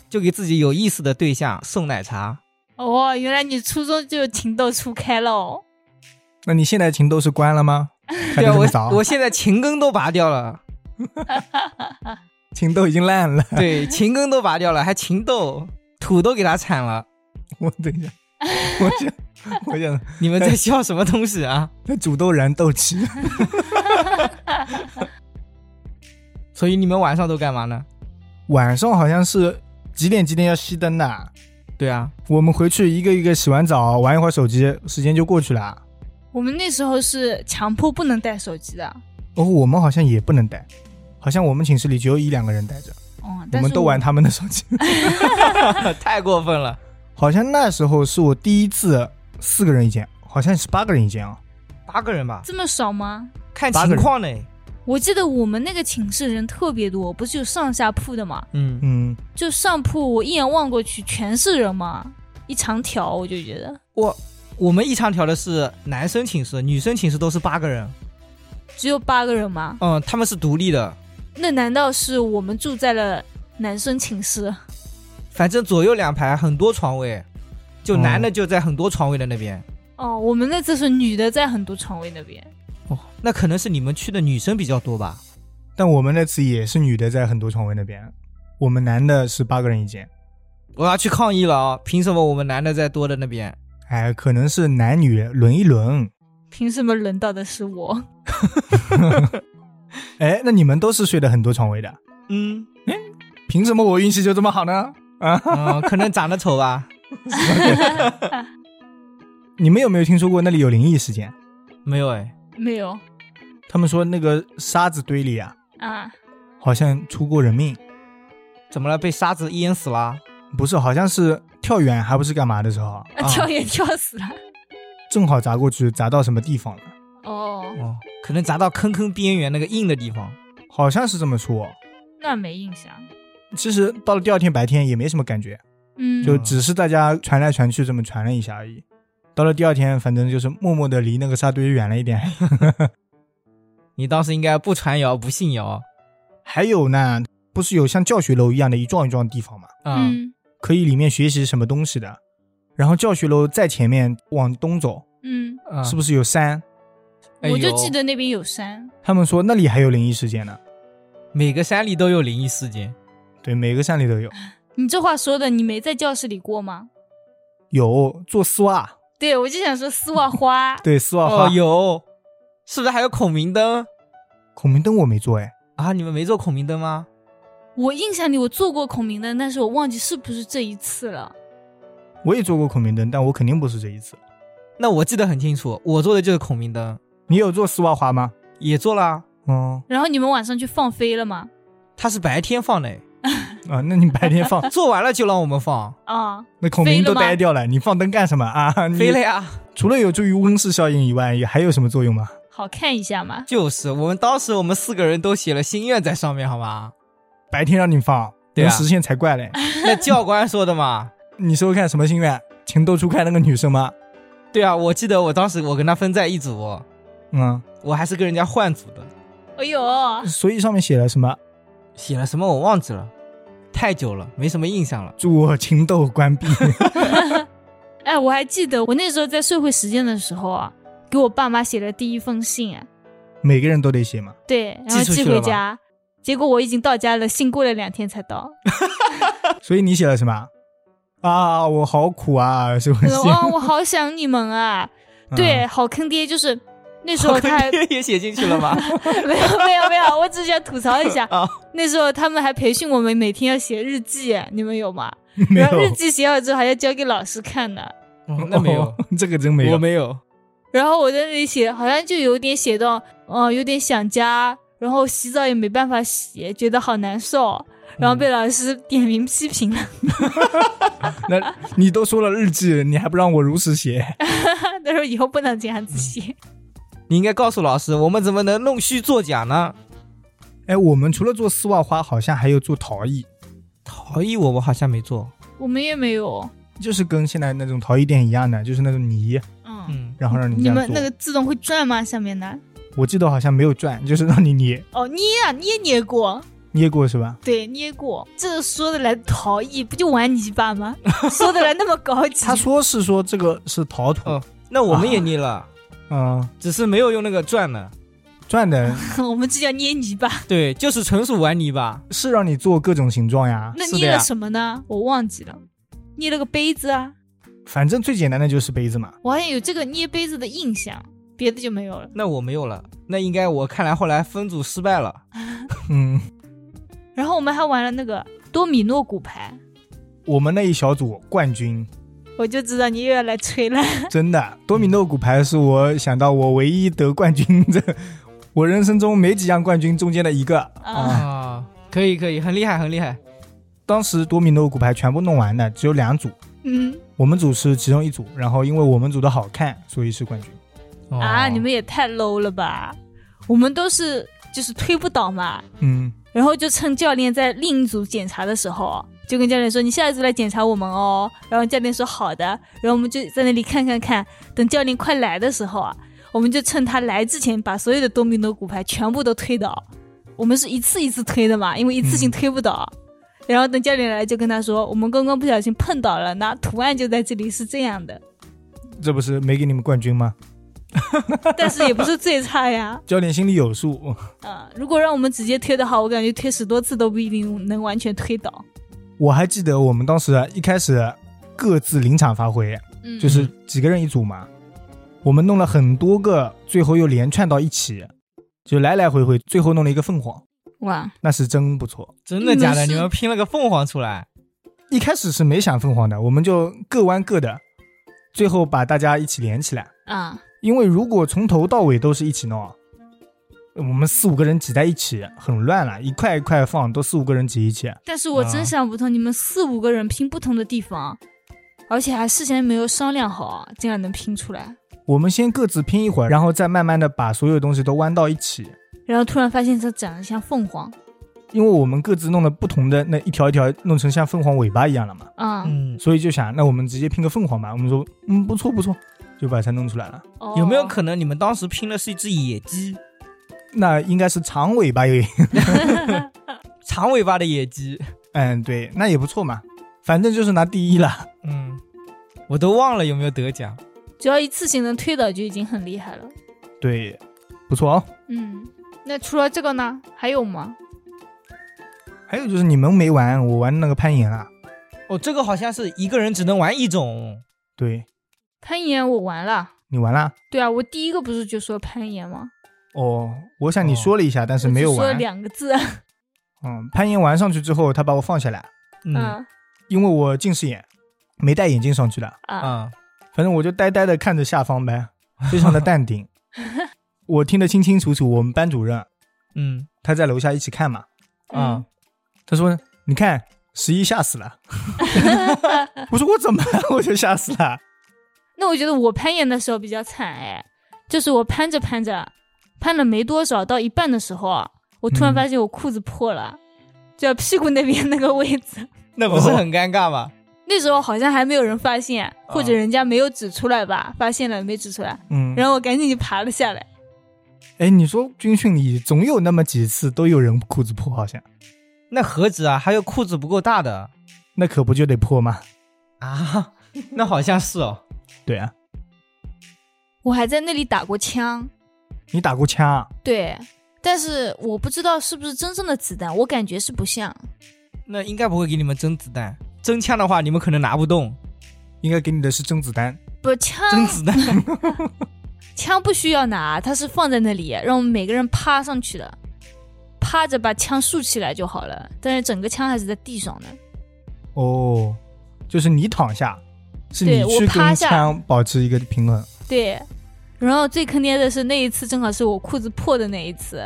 就给自己有意思的对象送奶茶。哦，原来你初中就情窦初开了哦。那你现在情窦是关了吗？对啊，我我现在情根都拔掉了，情窦已经烂了。对，情根都拔掉了，还情窦，土都给他铲了。我等一下，我想，我想你们在笑什么东西啊？在煮豆燃豆萁。所以你们晚上都干嘛呢？晚上好像是几点几点要熄灯的，对啊，我们回去一个一个洗完澡，玩一会儿手机，时间就过去了。我们那时候是强迫不能带手机的。哦，我们好像也不能带，好像我们寝室里只有一两个人带着，哦，我们都玩他们的手机。太过分了。好像那时候是我第一次四个人一间，好像是八个人一间啊。八个人吧，这么少吗？看八个人情况呢。我记得我们那个寝室人特别多，不是有上下铺的嘛？嗯，嗯，就上铺我一眼望过去全是人嘛，一长条，我就觉得我我们一长条的是男生寝室，女生寝室都是八个人。只有八个人吗？嗯，他们是独立的，那难道是我们住在了男生寝室？反正左右两排很多床位，就男的就在很多床位的那边。哦，我们那次是女的在很多床位那边。哦，那可能是你们去的女生比较多吧？但我们那次也是女的在很多床位那边，我们男的是八个人一间。我要去抗议了啊！凭什么我们男的在多的那边？哎，可能是男女轮一轮。凭什么轮到的是我？哎，那你们都是睡的很多床位的，嗯凭什么我运气就这么好呢？啊，嗯，可能长得丑吧？你们有没有听说过那里有灵异事件？没有哎，没有他们说那个沙子堆里啊，啊，好像出过人命，怎么了？被沙子淹死了？不是，好像是跳远还不是干嘛的时候，啊跳远跳死了。正好砸过去，砸到什么地方了？哦，哦，可能砸到坑坑边缘那个硬的地方。好像是这么说。那没印象。其实到了第二天白天也没什么感觉，嗯，就只是大家传来传去这么传了一下而已。到了第二天，反正就是默默的离那个沙堆远了一点。你当时应该不传谣不信谣。还有呢，不是有像教学楼一样的一幢一幢地方吗，嗯嗯可以里面学习什么东西的。然后教学楼在前面往东走，嗯，嗯，是不是有山？我就记得那边有山。他们说那里还有灵异事件呢。每个山里都有灵异事件。对，每个山里都有。你这话说的，你没在教室里过吗？有做丝袜，对，我就想说丝袜花。对，丝袜花。哦，有，是不是还有孔明灯孔明灯我没做哎，啊？你们没做孔明灯吗？我印象里我做过孔明灯，但是我忘记是不是这一次了。我也做过孔明灯，但我肯定不是这一次。那我记得很清楚，我做的就是孔明灯，你有做丝袜花吗？也做了。嗯，然后你们晚上去放飞了吗？它是白天放的，啊，那你白天放，做完了就让我们放，啊，那孔明都呆掉了，你放灯干什么 啊？你飞了呀。除了有助于温室效应以外，也还有什么作用吗？好看一下嘛。就是我们当时我们四个人都写了心愿在上面，好吗？白天让你放，能实现才怪嘞！那教官说的嘛。你说说看什么心愿？情窦初开那个女生吗？对啊，我记得我当时我跟她分在一组，嗯，我还是跟人家换组的，哎呦，所以上面写了什么？写了什么我忘记了，太久了，没什么印象了。祝我情窦关闭。哎，我还记得我那时候在社会实践的时候啊，给我爸妈写了第一封信啊，每个人都得写嘛。对，然后寄回家。结果我已经到家了，信过了两天才到。所以你写了什么？啊，我好苦啊，是不是？哇，我好想你们啊！嗯对，好坑爹，就是那时候他也写进去了吗？没有没有没有，我只想吐槽一下啊，那时候他们还培训我们每天要写日记，你们有吗？没有然后日记写好之后还要交给老师看的。哦那没有哦，这个真没有。我没有。然后我在那里写，好像就有点写到，呃，有点想家，然后洗澡也没办法洗，觉得好难受，然后被老师点名批评了。那你都说了日记，你还不让我如实写？他说以后不能这样子写。你应该告诉老师，我们怎么能弄虚作假呢？哎，我们除了做丝袜花，好像还有做陶艺，陶艺我们好像没做。我们也没有，就是跟现在那种陶艺店一样的，就是那种泥，嗯，嗯，然后让你这样做。你们那个自动会转吗？下面的？我记得好像没有转，就是让你捏，哦，捏啊，捏捏过，捏过是吧？对，捏过。这个说的来陶艺，不就玩泥巴吗？说的来那么高级。他说是说这个是陶土，哦那我们也捏了，嗯，只是没有用那个转的。转的 我们这叫捏泥巴。对，就是纯属玩泥巴。是让你做各种形状呀，那捏了什么呢？我忘记了。捏了个杯子啊，反正最简单的就是杯子嘛。我好像有这个捏杯子的印象，别的就没有了。那我没有了，那应该我看来后来分组失败了。嗯，然后我们还玩了那个多米诺骨牌，我们那一小组冠军，我就知道你又要来吹了。真的多米诺骨牌是我想到我唯一得冠军的，我人生中没几样冠军中间的一个啊。啊，可以可以，很厉害很厉害。当时多米诺骨牌全部弄完的只有两组，嗯我们组是其中一组，然后因为我们组的好看，所以是冠军。哦啊，你们也太 low 了吧！我们都是就是推不倒嘛，嗯，然后就趁教练在另一组检查的时候，就跟教练说：“你下一次来检查我们哦。”然后教练说：“好的。”然后我们就在那里看看看，等教练快来的时候啊，我们就趁他来之前把所有的多米诺骨牌全部都推倒。我们是一次一次推的嘛，因为一次性推不倒。然后等教练来就跟他说：“我们刚刚不小心碰倒了，那图案就在这里是这样的，这不是没给你们冠军吗？但是也不是最差呀。教练心里有数。啊，如果让我们直接推的话，我感觉推十多次都不一定能完全推倒。我还记得我们当时啊一开始各自临场发挥，嗯，就是几个人一组嘛，我们弄了很多个，最后又连串到一起，就来来回回，最后弄了一个凤凰，哇，那是真不错。真的假的？你们是你们拼了个凤凰出来？一开始是没想凤凰的，我们就各玩各的，最后把大家一起连起来。啊，因为如果从头到尾都是一起弄啊，我们四五个人挤在一起很乱了，一块一块放，都四五个人挤一起。但是我啊真想不通，你们四五个人拼不同的地方，而且还事先没有商量好，竟然能拼出来。我们先各自拼一会儿，然后再慢慢的把所有东西都弯到一起。然后突然发现它长得像凤凰因为我们各自弄了不同的那一条一条，弄成像凤凰尾巴一样了嘛，啊！嗯，所以就想，那我们直接拼个凤凰吧。我们说，嗯，不错不错，就把它弄出来了。哦有没有可能你们当时拼的是一只野鸡，那应该是长尾巴耶。长尾巴的野鸡？嗯，对，那也不错嘛，反正就是拿第一了。嗯，我都忘了有没有得奖。只要一次性能推倒就已经很厉害了。对，不错哦。嗯，那除了这个呢，还有吗？还有就是你们没玩，我玩那个攀岩啊。哦，这个好像是一个人只能玩一种。对攀岩我玩了。你玩了？对啊，我第一个不是就说攀岩吗？哦，我想你说了一下，但是没有说了。两个字。嗯，攀岩玩上去之后，他把我放下来，嗯嗯因为我近视眼，没戴眼镜上去的。啊啊，反正我就呆呆的看着下方呗，非常的淡定。我听得清清楚楚，我们班主任嗯他在楼下一起看嘛，啊，他说：“你看十一吓死了。”我说：“我怎么了？我就吓死了。那我觉得我攀岩的时候比较惨哎，就是我攀着攀着，攀了没多少，到一半的时候啊，我突然嗯发现我裤子破了，就屁股那边那个位置。那不是很尴尬吗？那时候好像还没有人发现，或者人家没有指出来吧，发现了没指出来，”嗯，然后我赶紧就爬了下来。哎，你说军训里总有那么几次都有人裤子破，好像那何止啊，还有裤子不够大的那可不就得破吗？啊？那好像是哦。对啊，我还在那里打过枪，你打过枪啊？对，但是我不知道是不是真正的子弹，我感觉是不像。那应该不会给你们真子弹，真枪的话你们可能拿不动。应该给你的是真子弹。不，枪真子弹，枪不需要拿，它是放在那里，让我们每个人趴上去的，趴着把枪竖起来就好了。但是整个枪还是在地上的。哦，就是你躺下，是你去跟趴下枪保持一个平衡。对，然后最坑爹的是那一次正好是我裤子破的那一次，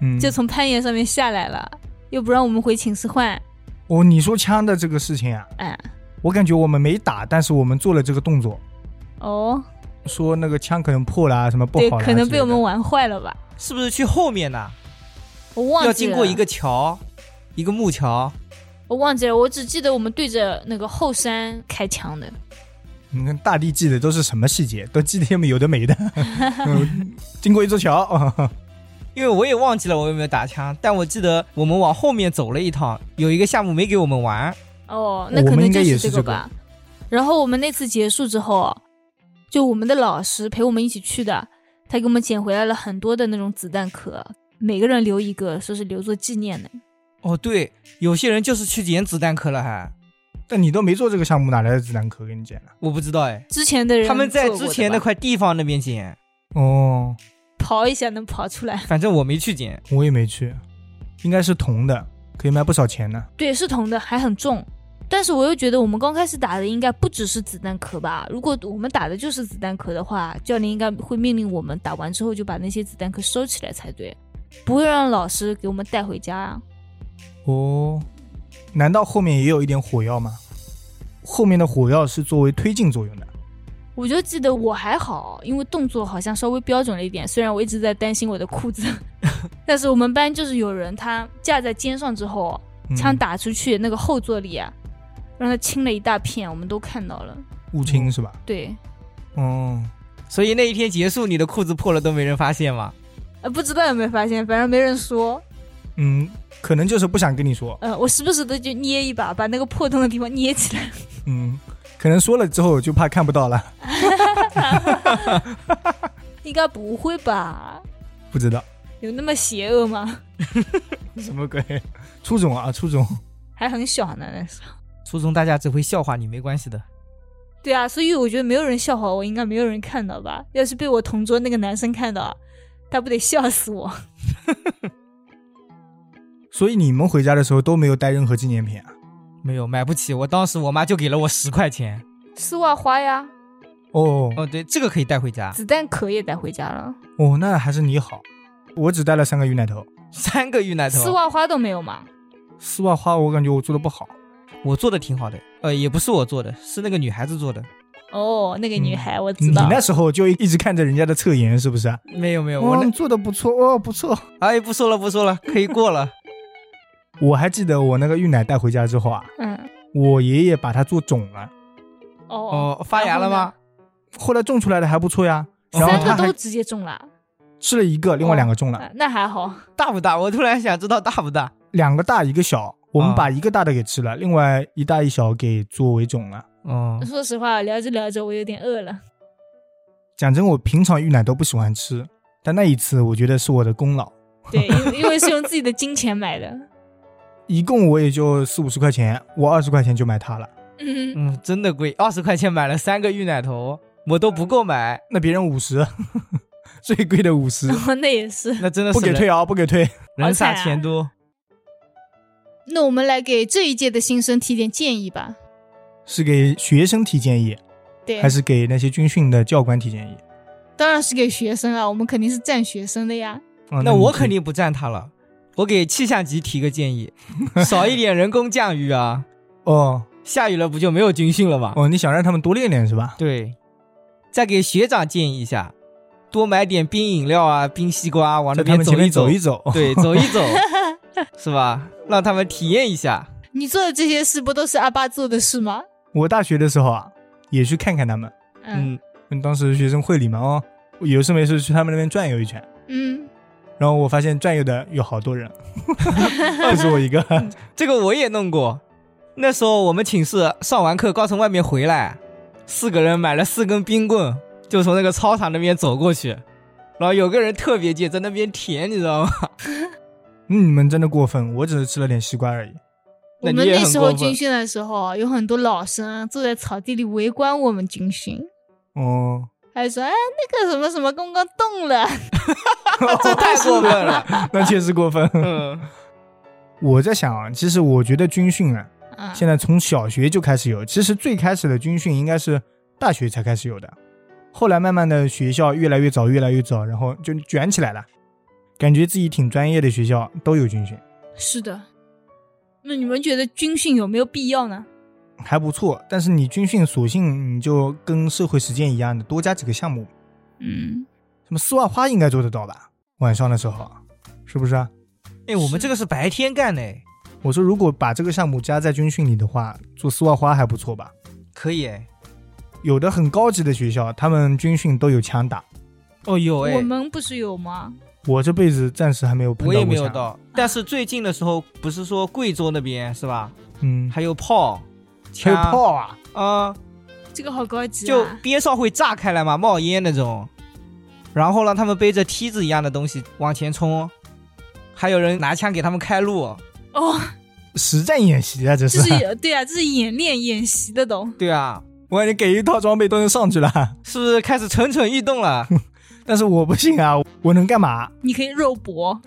嗯，就从攀岩上面下来了，又不让我们回寝室换。哦，你说枪的这个事情啊，哎，我感觉我们没打，但是我们做了这个动作，哦，说那个枪可能破了啊，什么不对，好了啊可能被我们玩坏了吧？是不是去后面呢？我忘记了，要经过一个桥，一个木桥。我忘记了，我只记得我们对着那个后山开枪的。你看大地记得都是什么细节，都记得些有的没的。嗯经过一座桥，哦因为我也忘记了我有没有打枪，但我记得我们往后面走了一趟，有一个项目没给我们玩。哦，那可能就是这个这个吧。然后我们那次结束之后，就我们的老师陪我们一起去的，他给我们捡回来了很多的那种子弹壳，每个人留一个，说是留作纪念的。哦，对，有些人就是去捡子弹壳了还，但你都没做这个项目，哪来的子弹壳给你捡了？我不知道哎。之前的人他们在之前那块地方那边捡，哦，刨一下能刨出来。反正我没去捡。我也没去，应该是铜的，可以卖不少钱呢。对，是铜的，还很重。但是我又觉得我们刚开始打的应该不只是子弹壳吧？如果我们打的就是子弹壳的话，教练应该会命令我们打完之后就把那些子弹壳收起来才对，不会让老师给我们带回家啊。哦，难道后面也有一点火药吗？后面的火药是作为推进作用的。我就记得我还好，因为动作好像稍微标准了一点。虽然我一直在担心我的裤子，但是我们班就是有人他架在肩上之后，嗯枪打出去，那个后坐力啊，让他清了一大片，我们都看到了。雾清是吧？对，哦，所以那一天结束，你的裤子破了都没人发现吗？呃，不知道有没有发现，反正没人说。嗯，可能就是不想跟你说。呃，我时不时的就捏一把，把那个破洞的地方捏起来。嗯，可能说了之后就怕看不到了。应该不会吧？不知道有那么邪恶吗？什么鬼？初中啊，初中。还很小呢，那时候。初中大家只会笑话你，没关系的。对啊，所以我觉得没有人笑话我，应该没有人看到吧？要是被我同桌那个男生看到，他不得笑死我？所以你们回家的时候都没有带任何纪念品啊？没有买不起，我当时我妈就给了我十块钱。丝袜花呀，哦哦，对，这个可以带回家，子弹壳也带回家了，哦，那还是你好，我只带了三个芋奶头，三个芋奶头。丝袜花都没有吗？丝袜花我感觉我做的不好。我做的挺好的，呃，也不是我做的，是那个女孩子做的。哦，那个女孩我知道，你那时候就一直看着人家的侧颜，是不是？没有没有，我哦，做的不错哦，不错。哎不说了不说了，可以过了。我还记得我那个芋奶带回家之后啊，嗯，我爷爷把它做种了，哦，哦，发芽了吗？后来种出来的还不错呀。哦然后他三个都直接种了，吃了一个，另外两个种了，啊那还好，大不大？我突然想知道大不大。两个大一个小。我们啊把一个大的给吃了，另外一大一小给作为种了。嗯，说实话，聊着聊着我有点饿了。讲真，我平常芋奶都不喜欢吃，但那一次我觉得是我的功劳。对，因为因为是用自己的金钱买的。一共我也就四五十块钱，我二十块钱就买它了。嗯，嗯，真的贵，二十块钱买了三个芋奶头，我都不够买，那别人五十，最贵的五十，哦，那也是。那真的是不给退啊，不给退。人傻钱多。那我们来给这一届的新生提点建议吧。是给学生提建议，对，还是给那些军训的教官提建议？当然是给学生啊，我们肯定是占学生的呀。哦那我肯定不赞他了。我给气象局提个建议，少一点人工降雨啊，哦下雨了不就没有军训了吗？哦，你想让他们多练练是吧？对，再给学长建议一下，多买点冰饮料啊、冰西瓜啊，往那边在他们前面走一走一走。对，走一走，是吧？让他们体验一下。你做的这些事不都是阿爸做的事吗？我大学的时候啊，也去看看他们。嗯，当时学生会里嘛，哦，有事没事去他们那边转悠一圈，嗯，然后我发现转悠的有好多人，不是我一个。这个我也弄过。那时候我们寝室上完课刚从外面回来，四个人买了四根冰棍，就从那个操场那边走过去。然后有个人特别贱，在那边舔，你知道吗？嗯，你们真的过分，我只是吃了点西瓜而已。我们那时候军训的时候，有很多老生坐在草地里围观我们军训，哦，还说：“哎，那个什么什么刚刚动了。这太过分了。那确实过分。嗯，我在想啊，其实我觉得军训啊，”嗯，现在从小学就开始有，其实最开始的军训应该是大学才开始有的，后来慢慢的学校越来越早，越来越早，然后就卷起来了，感觉自己挺专业的学校都有军训，是的。那你们觉得军训有没有必要呢？还不错。但是你军训索性你就跟社会实践一样的，多加几个项目，嗯，什么丝袜花应该做得到吧？晚上的时候，是不是啊？哎，我们这个是白天干的，哎我说如果把这个项目加在军训里的话，做丝袜花还不错吧？可以哎。有的很高级的学校，他们军训都有枪打，哦，有哎我，们不是有吗？我这辈子暂时还没有碰到我过枪。也没有到。但是最近的时候，不是说贵州那边是吧？嗯，还有炮，还有枪炮啊！啊、这个好高级就啊！边上会炸开来嘛，冒烟那种。然后让他们背着梯子一样的东西往前冲，还有人拿枪给他们开路。哦，实战演习啊，这这是。是对啊，这是演练演习的都。对啊，我感觉给一套装备都能上去了，是不是开始蠢蠢欲动了？但是我不信啊，我能干嘛？你可以肉搏，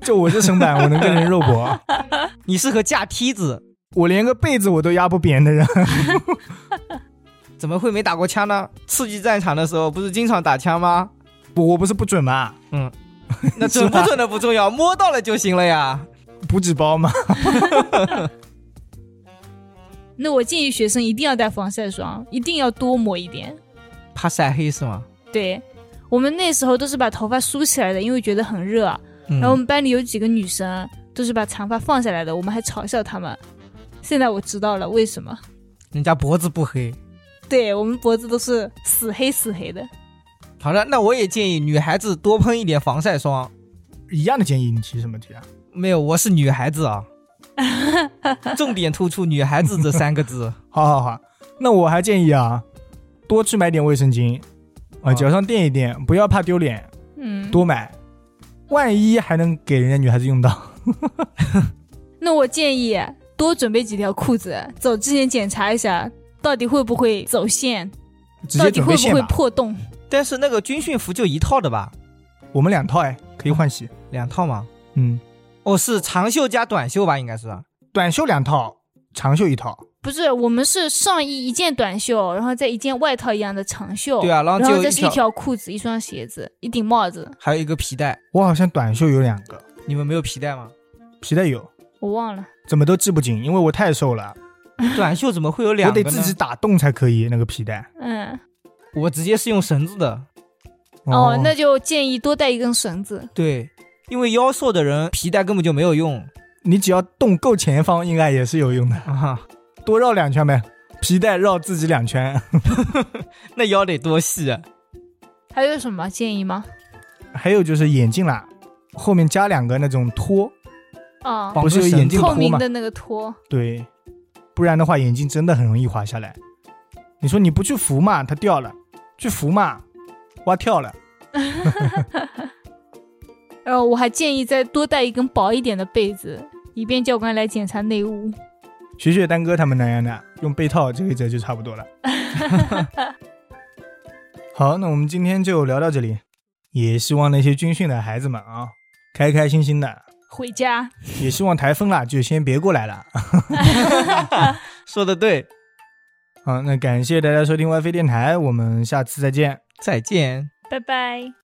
就我这身板，我能跟人肉搏，你适合架梯子，我连个被子我都压不扁的人。怎么会没打过枪呢？刺激战场的时候不是经常打枪吗？我我不是不准吗？那准不准的不重要，摸到了就行了呀。补纸包吗？那我建议学生一定要带防晒霜，一定要多抹一点。怕晒黑是吗？对我们那时候都是把头发梳起来的，因为觉得很热。嗯然后我们班里有几个女生都是把长发放下来的，我们还嘲笑她们。现在我知道了为什么，人家脖子不黑。对我们脖子都是死黑死黑的。好的，那我也建议女孩子多喷一点防晒霜。一样的建议，你提什么提啊？没有，我是女孩子啊，重点突出“女孩子”这三个字。好好好，那我还建议啊，多去买点卫生巾，啊，哦脚上垫一垫，不要怕丢脸，嗯，多买，万一还能给人家女孩子用到。那我建议多准备几条裤子，走之前检查一下，到底会不会走线，直接到底会不会破洞。但是那个军训服就一套的吧？我们两套哎，可以换洗。两套吗？嗯，哦，是长袖加短袖吧？应该是。短袖两套，长袖一套。不是，我们是上衣一件短袖，然后再一件外套一样的长袖。对啊，然后然后就，这是一条裤子、一双鞋子、一顶帽子，还有一个皮带。我好像短袖有两个，你们没有皮带吗？皮带有，我忘了。怎么都系不紧，因为我太瘦了，短袖怎么会有两我个呢？得自己打洞才可以那个皮带。嗯，我直接是用绳子的。哦，那就建议多带一根绳子。对，因为腰瘦的人皮带根本就没有用你只要洞够前方，应该也是有用的。啊。多绕两圈呗，皮带绕自己两圈。那腰得多细啊！还有什么建议吗？还有就是眼镜啦，后面加两个那种托，啊、不是有眼镜透托吗？明的那个托。对，不然的话眼镜真的很容易滑下来。你说你不去扶嘛，它掉了；去扶嘛，蛙跳了。然后我还建议再多带一根薄一点的被子，以便教官来检查内务。学学丹哥他们那样的，用被套折一折就差不多了。好，那我们今天就聊到这里，也希望那些军训的孩子们啊，开开心心的。回家，也希望台风啦，就先别过来了。说的对，好，那感谢大家收听 WiFi 电台，我们下次再见。再见。拜拜。